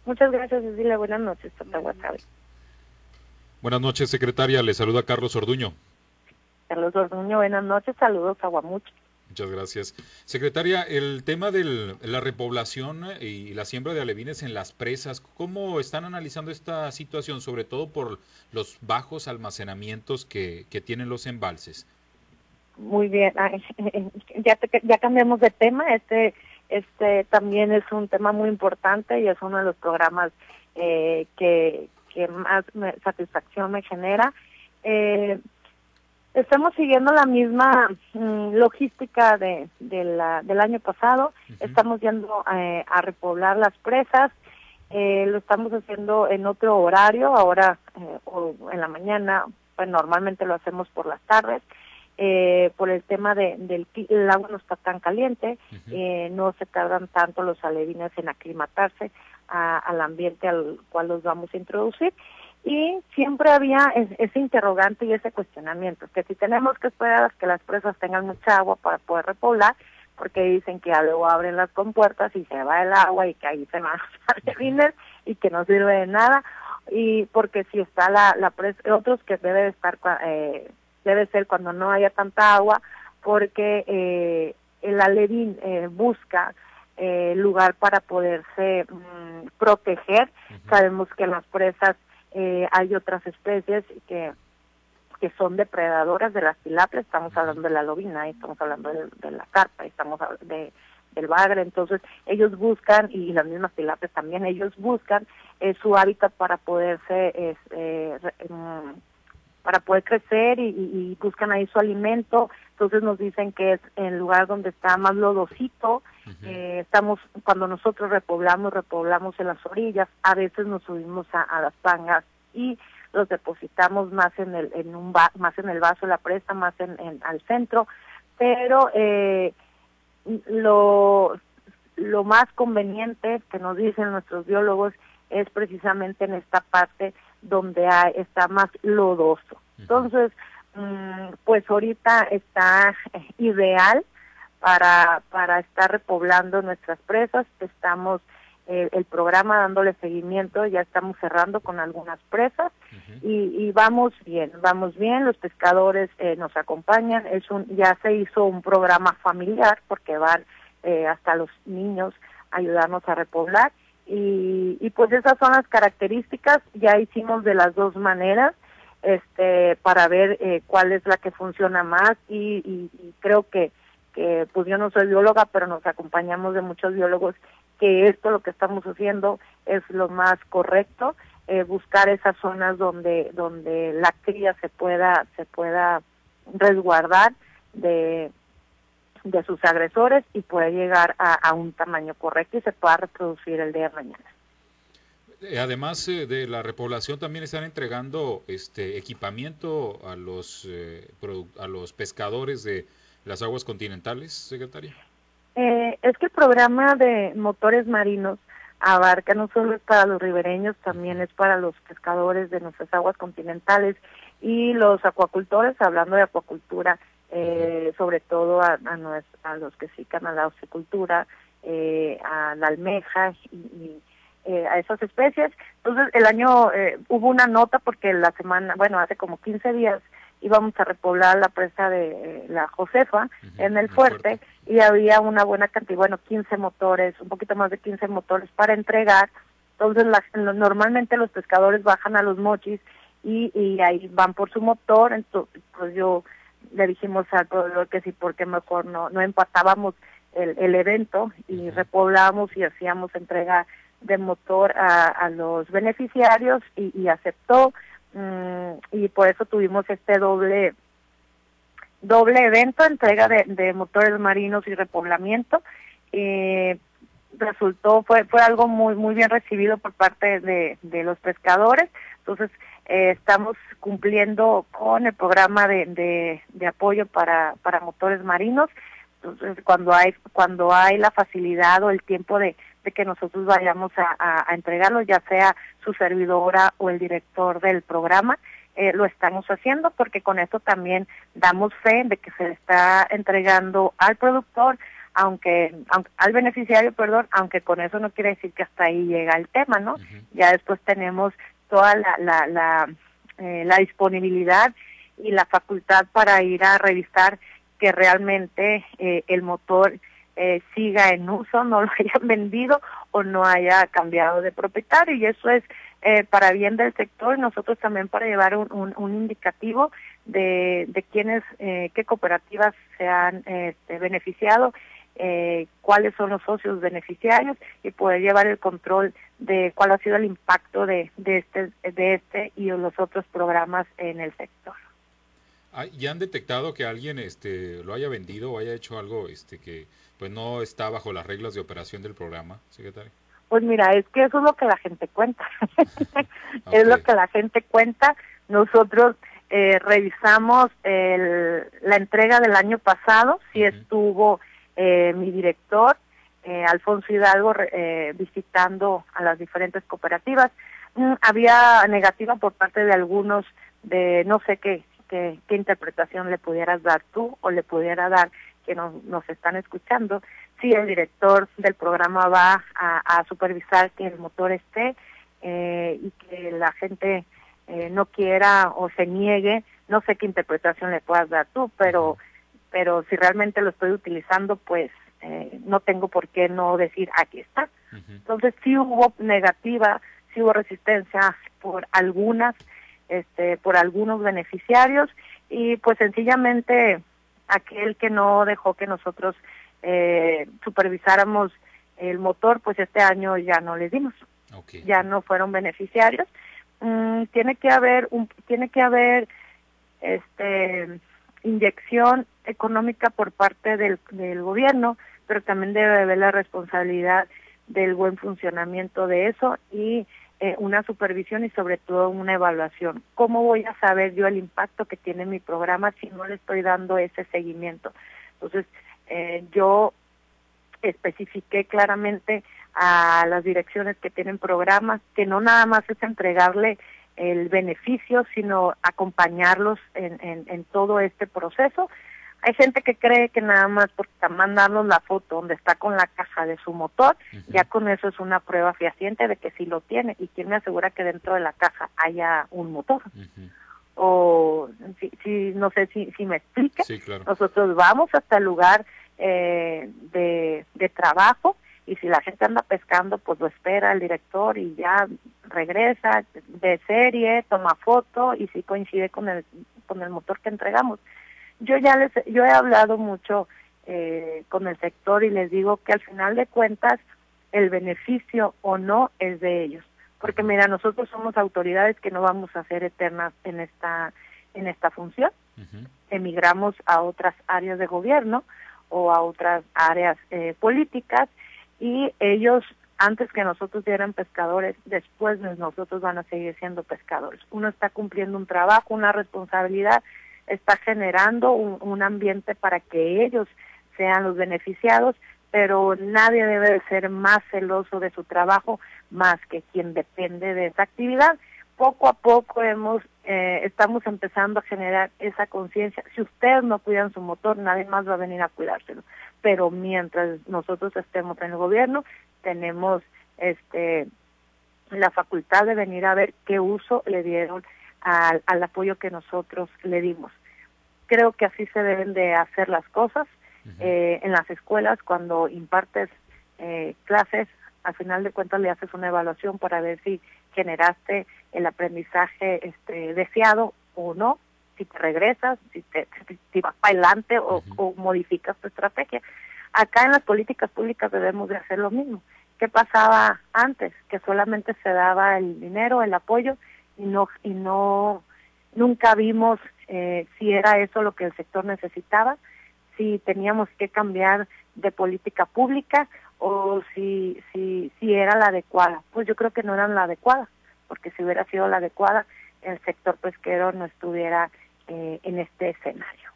Muchas gracias, Cecilia. Buenas noches. Buenas noches, secretaria. Le saluda Carlos Orduño. Carlos Orduño, buenas noches. Saludos a Guamúchil. Muchas gracias. Secretaria, el tema de la repoblación y la siembra de alevines en las presas, ¿cómo están analizando esta situación, sobre todo por los bajos almacenamientos que, tienen los embalses? Muy bien, ya, ya cambiamos de tema, este, este también es un tema muy importante y es uno de los programas eh, que, que más satisfacción me genera. Eh, Estamos siguiendo la misma mm, logística de, la, del año pasado. Estamos yendo eh, a repoblar las presas. Eh, lo estamos haciendo en otro horario, ahora eh, o en la mañana, pues normalmente lo hacemos por las tardes. por el tema de, del el agua no está tan caliente, no se tardan tanto los alevines en aclimatarse al ambiente al cual los vamos a introducir y siempre había ese interrogante y ese cuestionamiento, que si tenemos que esperar a que las presas tengan mucha agua para poder repoblar, porque dicen que luego abren las compuertas y se va el agua y que ahí se van a hacer y que no sirve de nada, y porque si está la, la presa, otros que debe estar, eh, debe ser cuando no haya tanta agua, porque eh, el alevín eh, busca eh, lugar para poderse mm, proteger. Sabemos que las presas eh, hay otras especies que que son depredadoras de las tilapias, estamos hablando de la lobina, estamos hablando de, la carpa, estamos hablando de, del bagre, entonces ellos buscan, y las mismas tilapias también, ellos buscan eh, su hábitat para poderse, eh, mm, para poder crecer y, buscan ahí su alimento, entonces nos dicen que es el lugar donde está más lodosito, eh, estamos, cuando nosotros repoblamos, repoblamos en las orillas, a veces nos subimos a, las pangas y los depositamos más en el, en un más en el vaso la presa, más en, al centro, pero eh, lo, lo más conveniente que nos dicen nuestros biólogos es precisamente en esta parte donde hay, está más lodoso. Entonces, mm, pues ahorita está ideal para, para estar repoblando nuestras presas. Estamos eh, el programa dándole seguimiento, ya estamos cerrando con algunas presas y, vamos bien, vamos bien, los pescadores eh, nos acompañan, es un, ya se hizo un programa familiar porque van eh, hasta los niños a ayudarnos a repoblar y, y pues esas son las características, ya hicimos de las dos maneras este para ver cuál es la que funciona más. Y creo que que pues yo no soy bióloga, pero nos acompañamos de muchos biólogos, que esto lo que estamos haciendo es lo más correcto, eh, buscar esas zonas donde donde la cría se pueda se pueda resguardar de de sus agresores y pueda llegar a, un tamaño correcto y se pueda reproducir el día de mañana. Eh, además eh, de la repoblación, también están entregando este equipamiento a los a los pescadores de las aguas continentales, secretaria? Eh, es que el programa de motores marinos abarca no solo es para los ribereños, también es para los pescadores de nuestras aguas continentales y los acuacultores, hablando de acuacultura, eh, sobre todo a, a, los que se dedican a la ocecultura, eh, a la almeja y, a esas especies. Entonces, el año hubo una nota porque la semana, bueno, hace como 15 días íbamos a repoblar la presa de eh, la Josefa en el fuerte, y había una buena cantidad, bueno, 15 motores, un poquito más de 15 motores para entregar. Entonces, normalmente los pescadores bajan a los mochis y, y ahí van por su motor. Entonces, pues yo le dijimos al pueblo que sí, porque mejor no, no empatábamos el, el evento y repoblábamos y hacíamos entrega de motor a, a los beneficiarios y, y aceptó Mm, y por eso tuvimos este doble doble evento, entrega de, motores marinos y repoblamiento. Eh, resultó, fue, fue algo muy, muy bien recibido por parte de, de los pescadores. Entonces, eh, estamos cumpliendo con el programa de, de, apoyo para, para motores marinos. Entonces, cuando hay cuando hay la facilidad o el tiempo de, de que nosotros vayamos a, a, entregarlo, ya sea su servidora o el director del programa, eh, lo estamos haciendo porque con esto también damos fe de que se le está entregando al productor, aunque, al beneficiario, perdón, aunque con eso no quiere decir que hasta ahí llega el tema, ¿no? Ya después tenemos toda la, la, la, eh, la disponibilidad y la facultad para ir a revisar que realmente eh, el motor eh, siga en uso, no lo hayan vendido o no haya cambiado de propietario. Y eso es eh, para bien del sector. Y nosotros también para llevar un, un, indicativo de, de quiénes, eh, qué cooperativas se han este, beneficiado, eh, cuáles son los socios beneficiarios y poder llevar el control de cuál ha sido el impacto de, de, este, de este y los otros programas en el sector. Ah, ¿Ya han detectado que alguien este, lo haya vendido o haya hecho algo este, que pues no está bajo las reglas de operación del programa, secretario? Pues mira, es que eso es lo que la gente cuenta. Es lo que la gente cuenta. Nosotros eh, revisamos el, la entrega del año pasado, si estuvo eh, mi director, eh, Alfonso Hidalgo, eh, visitando a las diferentes cooperativas. Mm, había negativa por parte de algunos de no sé qué qué, interpretación le pudieras dar tú o le pudiera dar que nos, nos están escuchando, si el director del programa va a, supervisar que el motor esté eh, y que la gente eh, no quiera o se niegue, no sé qué interpretación le puedas dar tú, pero, pero si realmente lo estoy utilizando, pues eh, no tengo por qué no decir aquí está. Entonces sí hubo negativa, sí hubo resistencia por algunas este, por algunos beneficiarios y pues sencillamente aquel que no dejó que nosotros eh, supervisáramos el motor, pues este año ya no les dimos, ya no fueron beneficiarios. Mm, tiene que haber un, tiene que haber este inyección económica por parte del, gobierno, pero también debe haber la responsabilidad del buen funcionamiento de eso y eh, una supervisión y sobre todo una evaluación. ¿Cómo voy a saber yo el impacto que tiene mi programa si no le estoy dando ese seguimiento? Entonces, eh, yo especifiqué claramente a las direcciones que tienen programas que no nada más es entregarle el beneficio, sino acompañarlos en, en, en todo este proceso hay gente que cree que nada más por mandarnos la foto donde está con la caja de su motor, ya con eso es una prueba fehaciente de que sí lo tiene. ¿Y quién me asegura que dentro de la caja haya un motor? O si, si, no sé si, si me explique. Nosotros vamos hasta el lugar eh, de, de trabajo y si la gente anda pescando, pues lo espera el director y ya regresa de serie, toma foto y si coincide con el, con el motor que entregamos. Yo ya les, yo he hablado mucho eh, con el sector y les digo que al final de cuentas el beneficio o no es de ellos, porque mira nosotros somos autoridades que no vamos a ser eternas en esta en esta función, emigramos a otras áreas de gobierno o a otras áreas eh, políticas y ellos antes que nosotros eran pescadores, después de nosotros van a seguir siendo pescadores. Uno está cumpliendo un trabajo, una responsabilidad está generando un, ambiente para que ellos sean los beneficiados, pero nadie debe de ser más celoso de su trabajo más que quien depende de esa actividad. Poco a poco hemos eh, estamos empezando a generar esa conciencia. Si ustedes no cuidan su motor, nadie más va a venir a cuidárselo. Pero mientras nosotros estemos en el gobierno, tenemos este la facultad de venir a ver qué uso le dieron al, al apoyo que nosotros le dimos. Creo que así se deben de hacer las cosas. eh, en las escuelas, cuando impartes eh, clases, al final de cuentas le haces una evaluación para ver si generaste el aprendizaje este, deseado o no, si te regresas, si, te, si vas para adelante o, o, modificas tu estrategia. Acá en las políticas públicas debemos de hacer lo mismo. ¿Qué pasaba antes? Que solamente se daba el dinero, el apoyo y no y no nunca vimos eh, si era eso lo que el sector necesitaba, si teníamos que cambiar de política pública o si si si era la adecuada. Pues yo creo que no era la adecuada, porque si hubiera sido la adecuada, el sector pesquero no estuviera eh, en este escenario.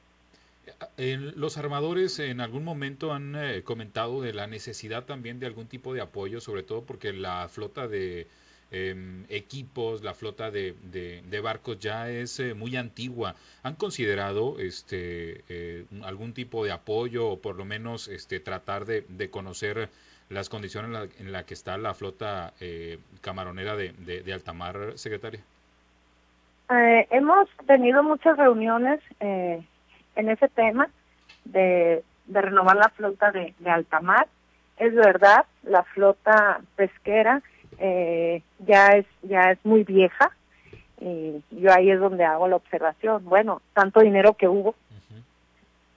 los armadores en algún momento han eh, comentado de la necesidad también de algún tipo de apoyo, sobre todo porque la flota de em, equipos, la flota de, de, barcos ya es eh, muy antigua. ¿Han considerado este eh, algún tipo de apoyo o por lo menos este tratar de, de conocer las condiciones en las la que está la flota camaronera de, de, alta mar, secretaria? Hemos tenido muchas reuniones eh, en ese tema de, renovar la flota de, alta mar. Es verdad, la flota pesquera eh, ya es ya es muy vieja. Y yo ahí es donde hago la observación. Bueno, tanto dinero que hubo,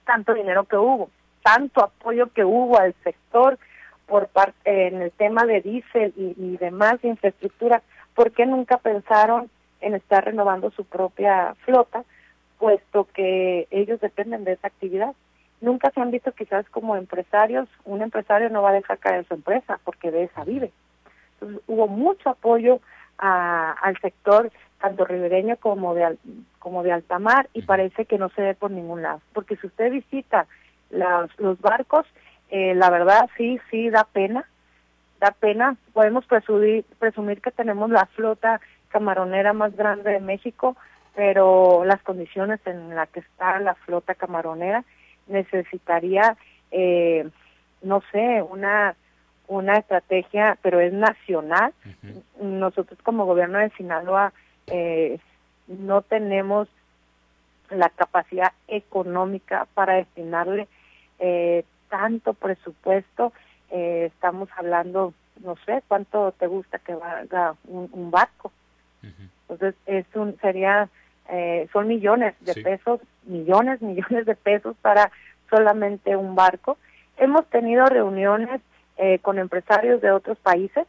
tanto dinero que hubo, tanto apoyo que hubo al sector por parte en el tema de diésel y, y demás infraestructura, ¿por qué nunca pensaron en estar renovando su propia flota puesto que ellos dependen de esa actividad. Nunca se han visto quizás como empresarios, un empresario no va a dejar caer su empresa porque de esa vive. Entonces, hubo mucho apoyo al sector tanto ribereño como de como de alta mar y parece que no se ve por ningún lado porque si usted visita los barcos eh, la verdad sí sí da pena da pena podemos presumir presumir que tenemos la flota camaronera más grande de México pero las condiciones en las que está la flota camaronera necesitaría, eh, no sé, una una estrategia, pero es nacional. Nosotros como gobierno de Sinaloa eh, no tenemos la capacidad económica para destinarle eh, tanto presupuesto. Eh, estamos hablando, no sé, cuánto te gusta que valga un, barco. Entonces, es un, sería eh, son millones de pesos, millones, millones de pesos para solamente un barco. Hemos tenido reuniones eh, con empresarios de otros países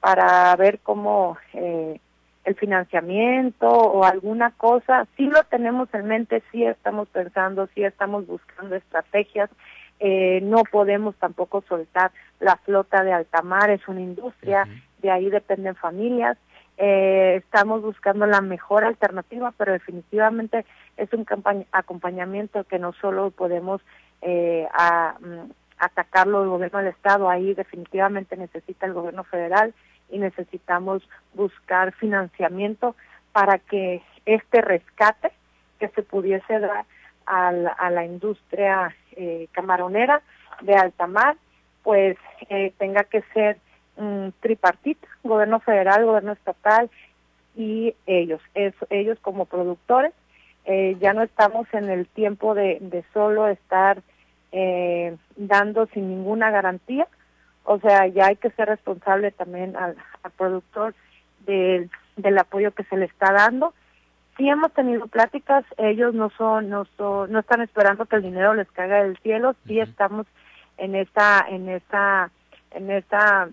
para ver cómo eh, el financiamiento o alguna cosa, sí lo tenemos en mente, sí estamos pensando, sí estamos buscando estrategias. No podemos tampoco soltar la flota de alta mar, es una industria, de ahí dependen familias. Eh, estamos buscando la mejor alternativa, pero definitivamente es un acompañamiento que no solo podemos eh, a, mm, atacarlo el gobierno del Estado, ahí definitivamente necesita el gobierno federal y necesitamos buscar financiamiento para que este rescate que se pudiese dar a la, a la industria eh, camaronera de alta mar, pues eh, tenga que ser tripartita, gobierno federal, gobierno estatal y ellos, ellos como productores. Eh, ya no estamos en el tiempo de, solo estar eh, dando sin ninguna garantía, o sea, ya hay que ser responsable también al, productor del apoyo que se le está dando. Sí hemos tenido pláticas, ellos no son, no son, no están esperando que el dinero les caiga del cielo, sí estamos en esta, en esta, en esta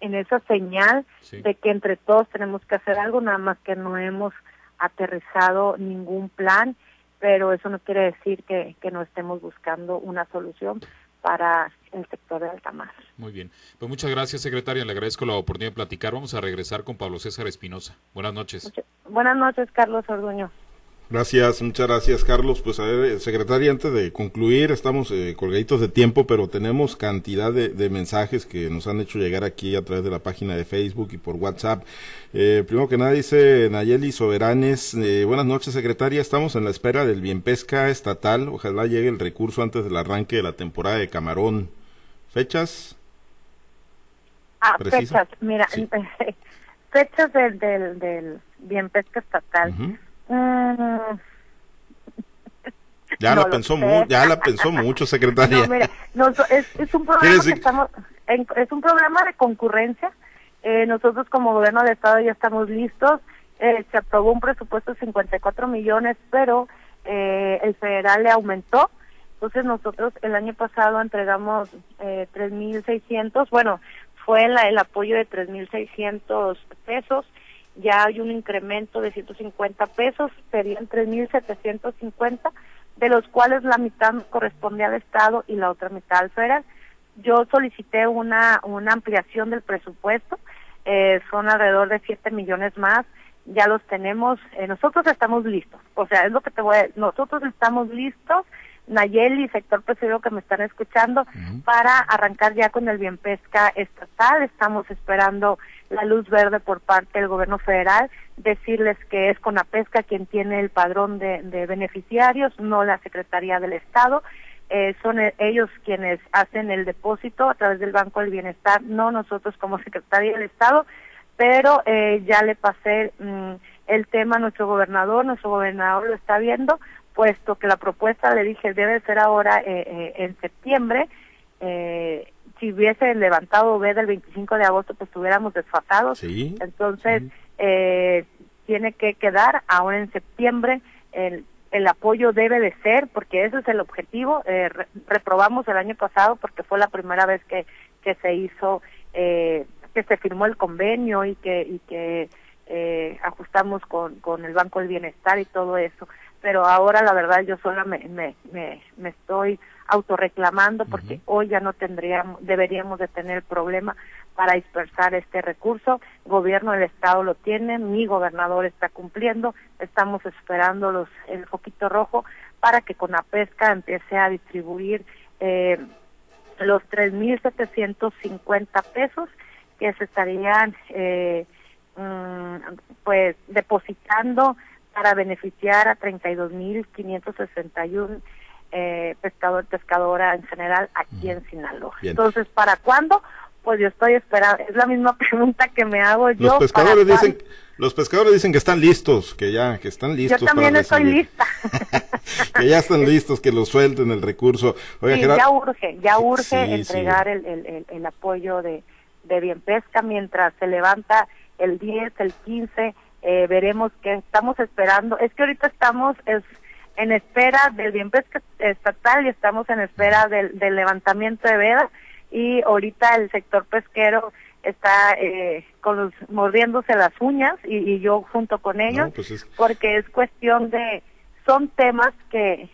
en esa señal de que entre todos tenemos que hacer algo, nada más que no hemos aterrizado ningún plan, pero eso no quiere decir que, que no estemos buscando una solución para el sector de alta mar. Muy bien. Pues muchas gracias, secretaria. Le agradezco la oportunidad de platicar. Vamos a regresar con Pablo César Espinosa. Buenas noches. buenas noches, Carlos Orduño. Gracias, muchas gracias Carlos. Pues a ver, secretaria, antes de concluir, estamos eh, colgaditos de tiempo, pero tenemos cantidad de, mensajes que nos han hecho llegar aquí a través de la página de Facebook y por WhatsApp. Eh, primero que nada dice Nayeli Soberanes, eh, buenas noches secretaria, estamos en la espera del bien pesca estatal, ojalá llegue el recurso antes del arranque de la temporada de camarón. ¿Fechas? Ah, fechas, mira, fechas del, del, del bien pesca estatal. Mm. Ya la pensó mucho, ya la pensó mucho, secretaria. es, un programa estamos, es un programa de concurrencia. Eh, nosotros como gobierno de estado ya estamos listos. Eh, se aprobó un presupuesto de 54 millones, pero eh, el federal le aumentó. Entonces nosotros el año pasado entregamos eh, 3.600, bueno, fue el apoyo de 3.600 pesos ya hay un incremento de 150 pesos, serían 3.750, de los cuales la mitad corresponde al Estado y la otra mitad al federal. Yo solicité una, una ampliación del presupuesto, eh, son alrededor de 7 millones más ya los tenemos, eh, nosotros estamos listos, o sea, es lo que te voy a nosotros estamos listos, Nayeli, sector pesquero que me están escuchando, para arrancar ya con el bien pesca estatal, estamos esperando la luz verde por parte del gobierno federal, decirles que es con la pesca quien tiene el padrón de, de beneficiarios, no la Secretaría del Estado, eh, son e, ellos quienes hacen el depósito a través del Banco del Bienestar, no nosotros como Secretaría del Estado, pero eh, ya le pasé mm, el tema a nuestro gobernador, nuestro gobernador lo está viendo, puesto que la propuesta le dije debe ser ahora eh, eh en septiembre, eh, si hubiese levantado B del 25 de agosto, pues estuviéramos desfasados. Entonces, eh, tiene que quedar ahora en septiembre. El, el apoyo debe de ser, porque ese es el objetivo. Eh, reprobamos el año pasado porque fue la primera vez que, que se hizo, eh, que se firmó el convenio y que, y que eh, ajustamos con, con el Banco del Bienestar y todo eso. Pero ahora la verdad yo sola me, me, me, me estoy autorreclamando porque hoy ya no tendríamos, deberíamos de tener problema para dispersar este recurso. gobierno del estado lo tiene, mi gobernador está cumpliendo, estamos esperando los, el foquito rojo para que con la pesca empiece a distribuir eh, los 3.750 pesos que se estarían eh, mm, pues depositando para beneficiar a 32.561 eh, pescador, pescadora en general aquí en Sinaloa. Entonces, ¿para cuándo? Pues yo estoy esperando, es la misma pregunta que me hago yo. Los pescadores dicen, los pescadores dicen que están listos, que ya, que están listos. Yo también estoy lista. que ya están listos, que lo suelten el recurso. ya urge, ya urge entregar el, el, el, apoyo de, de Bien Pesca mientras se levanta el 10, el 15, eh, veremos que estamos esperando. Es que ahorita estamos, es, en espera del bien pesca estatal y estamos en espera del, levantamiento de vedas y ahorita el sector pesquero está eh, con los, mordiéndose las uñas y, yo junto con ellos pues porque es cuestión de son temas que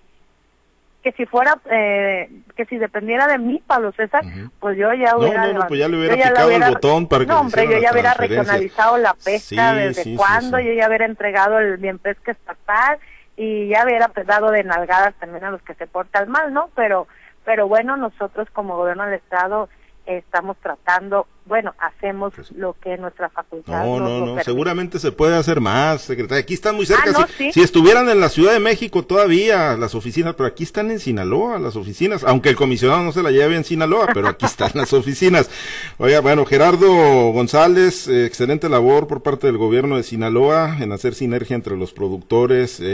que si fuera eh, que si dependiera de mí Pablo César pues yo ya hubiera no, no, pues ya le hubiera picado el botón para que no hombre yo ya hubiera regionalizado la pesca desde cuándo yo ya hubiera entregado el bien pesca estatal y ya hubiera dado de nalgadas también a los que se portan mal, ¿no? Pero, pero bueno, nosotros como gobierno del Estado estamos tratando bueno, hacemos lo que nuestra facultad. No, no, no, seguramente se puede hacer más, secretaria. Aquí están muy cerca. Ah, si, estuvieran en la Ciudad de México todavía las oficinas, pero aquí están en Sinaloa las oficinas, aunque el comisionado no se la lleve en Sinaloa, pero aquí están las oficinas. Oiga, bueno, Gerardo González, eh, excelente labor por parte del gobierno de Sinaloa en hacer sinergia entre los productores, eh,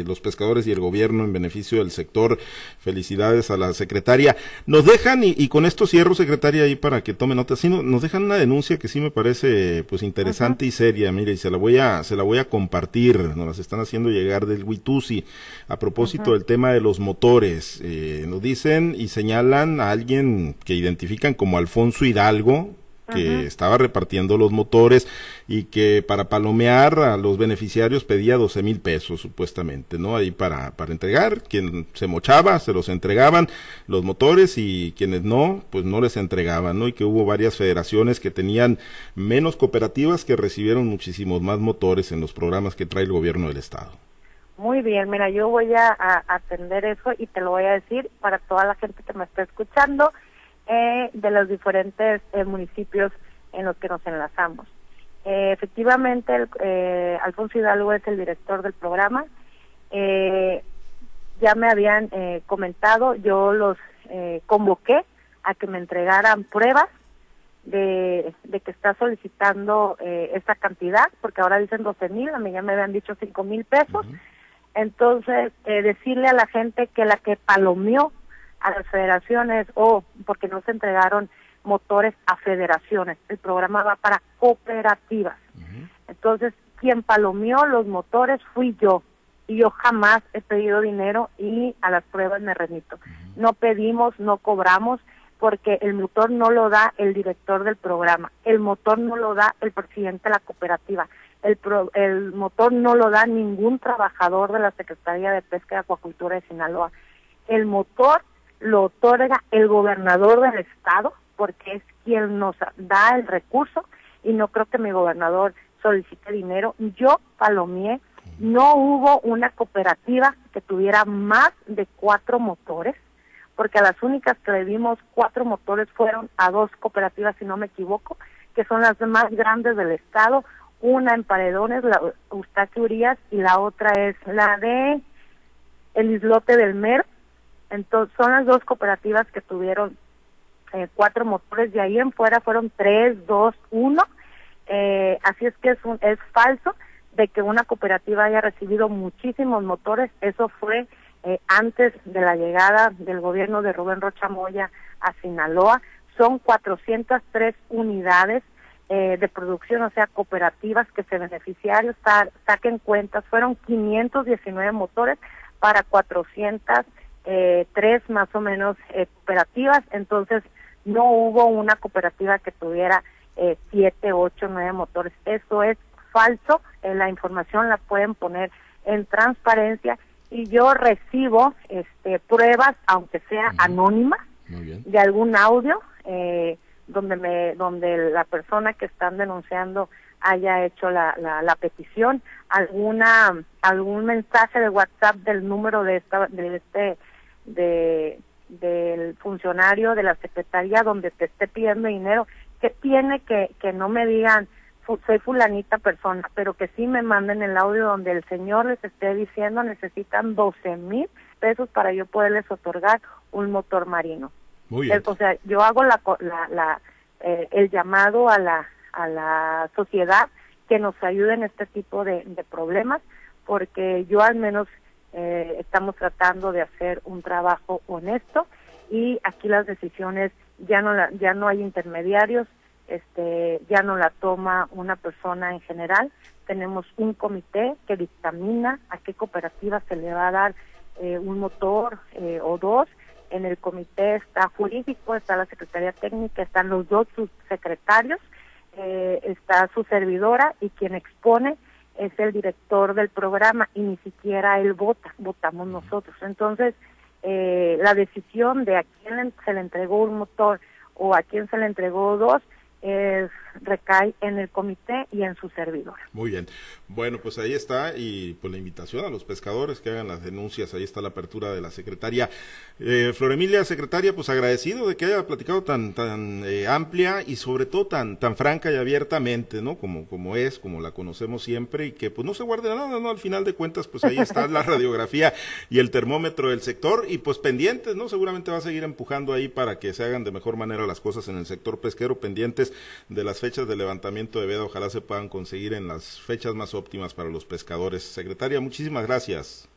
eh, los pescadores y el gobierno en beneficio del sector. Felicidades a la secretaria. Nos dejan, y, con esto cierro, secretaria, ahí para que tome nota. No, nos dejan una denuncia que sí me parece pues interesante y seria, mire, y se la voy a se la voy a compartir, nos las están haciendo llegar del Witusi a propósito del tema de los motores. Eh, nos dicen y señalan a alguien que identifican como Alfonso Hidalgo, que estaba repartiendo los motores y que para palomear a los beneficiarios pedía 12 mil pesos supuestamente, ¿no? Ahí para, para entregar, quien se mochaba, se los entregaban los motores y quienes no, pues no les entregaban, ¿no? Y que hubo varias federaciones que tenían menos cooperativas que recibieron muchísimos más motores en los programas que trae el gobierno del Estado. Muy bien, mira, yo voy a, atender eso y te lo voy a decir para toda la gente que me está escuchando eh, de los diferentes eh, municipios en los que nos enlazamos. Eh, efectivamente, el, Alfonso Hidalgo es el director del programa. ya me habían comentado, yo los convoqué a que me entregaran pruebas de, que está solicitando esta cantidad, porque ahora dicen 12 mil, a mí ya me habían dicho 5 mil pesos. Entonces, decirle a la gente que la que palomeó a las federaciones o porque no se entregaron motores a federaciones. El programa va para cooperativas. Entonces, quien palomeó los motores fui yo. Y yo jamás he pedido dinero y a las pruebas me remito. No pedimos, no cobramos, porque el motor no lo da el director del programa, el motor no lo da el presidente de la cooperativa, el, el motor no lo da ningún trabajador de la Secretaría de Pesca y Acuacultura de Sinaloa. El motor lo otorga el gobernador del estado, porque es quien nos da el recurso, y no creo que mi gobernador solicité dinero. Yo palomié, no hubo una cooperativa que tuviera más de cuatro motores, porque a las únicas que le dimos cuatro motores fueron a dos cooperativas, si no me equivoco, que son las más grandes del estado, una en Paredones, la Eustaquio Urias, y la otra es la de el Islote del Mer. Entonces, son las dos cooperativas que tuvieron eh, cuatro motores, de ahí en fuera fueron tres, dos, uno. Eh, así es que es, un, es falso de que una cooperativa haya recibido muchísimos motores. Eso fue eh, antes de la llegada del gobierno de Rubén Rocha Moya a Sinaloa. Son 403 unidades eh, de producción, o sea, cooperativas que se beneficiarios saquen cuentas. Fueron 519 motores para 403 eh, más o menos eh, cooperativas. Entonces, no hubo una cooperativa que tuviera eh, siete, ocho, nueve motores. Eso es falso. Eh, la información la pueden poner en transparencia y yo recibo este, pruebas, aunque sea anónimas, de algún audio eh, donde me, donde la persona que están denunciando haya hecho la, la, petición, alguna algún mensaje de WhatsApp del número de esta de este de del funcionario de la secretaría donde te esté pidiendo dinero, que tiene que que no me digan soy fulanita persona, pero que sí me manden el audio donde el señor les esté diciendo necesitan 12 mil pesos para yo poderles otorgar un motor marino. Muy bien. O sea, yo hago la, la, eh, el llamado a la, a la sociedad que nos ayude en este tipo de, de problemas, porque yo al menos eh, estamos tratando de hacer un trabajo honesto y aquí las decisiones ya no la, ya no hay intermediarios, este, ya no la toma una persona en general. Tenemos un comité que dictamina a qué cooperativa se le va a dar eh, un motor eh, o dos. En el comité está jurídico, está la secretaría técnica, están los dos subsecretarios, eh, está su servidora y quien expone es el director del programa y ni siquiera él vota, votamos nosotros. Entonces, la decisión de a quién se le entregó un motor o a quién se le entregó dos es, recae en el comité y en su servidor. Muy bien. Bueno, pues ahí está y pues la invitación a los pescadores que hagan las denuncias. Ahí está la apertura de la secretaria. Eh, Floremilia, secretaria, pues agradecido de que haya platicado tan tan eh, amplia y sobre todo tan tan franca y abiertamente, ¿no? Como como es, como la conocemos siempre y que pues no se guarde nada, ¿no? Al final de cuentas, pues ahí está la radiografía y el termómetro del sector y pues pendientes, ¿no? Seguramente va a seguir empujando ahí para que se hagan de mejor manera las cosas en el sector pesquero, pendientes de las fechas de levantamiento de veda, ojalá se puedan conseguir en las fechas más óptimas para los pescadores. Secretaria, muchísimas gracias.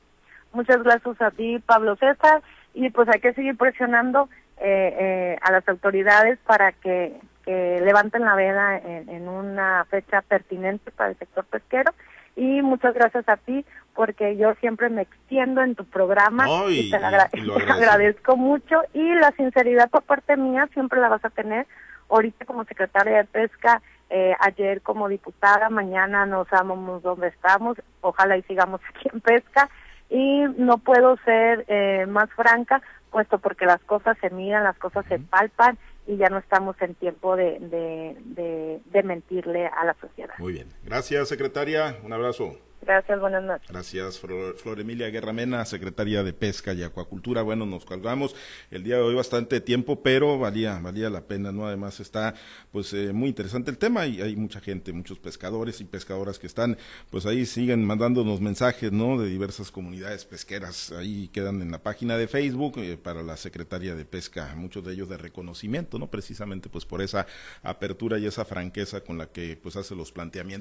Muchas gracias a ti, Pablo César, y pues hay que seguir presionando eh, eh, a las autoridades para que, levanten la veda en, una fecha pertinente para el sector pesquero. Y muchas gracias a ti, porque yo siempre me extiendo en tu programa y, te, agradezco mucho. Y la sinceridad por parte mía siempre la vas a tener, ahorita como secretaria de Pesca, eh, ayer como diputada, mañana no sabemos dónde estamos, ojalá y sigamos aquí en Pesca. Y no puedo ser eh, más franca, puesto porque las cosas se miran, las cosas se palpan y ya no estamos en tiempo de, de, de mentirle a la sociedad. Muy bien, gracias secretaria, un abrazo. Gracias, buenas noches. Gracias, Flor, Emilia Guerramena, secretaria de Pesca y Acuacultura. Bueno, nos colgamos el día de hoy bastante tiempo, pero valía, valía la pena, ¿no? Además está, pues, eh, muy interesante el tema y hay mucha gente, muchos pescadores y pescadoras que están, pues ahí siguen mandándonos mensajes, ¿no? De diversas comunidades pesqueras. Ahí quedan en la página de Facebook eh, para la secretaria de Pesca, muchos de ellos de reconocimiento, ¿no? Precisamente, pues, por esa apertura y esa franqueza con la que, pues, hace los planteamientos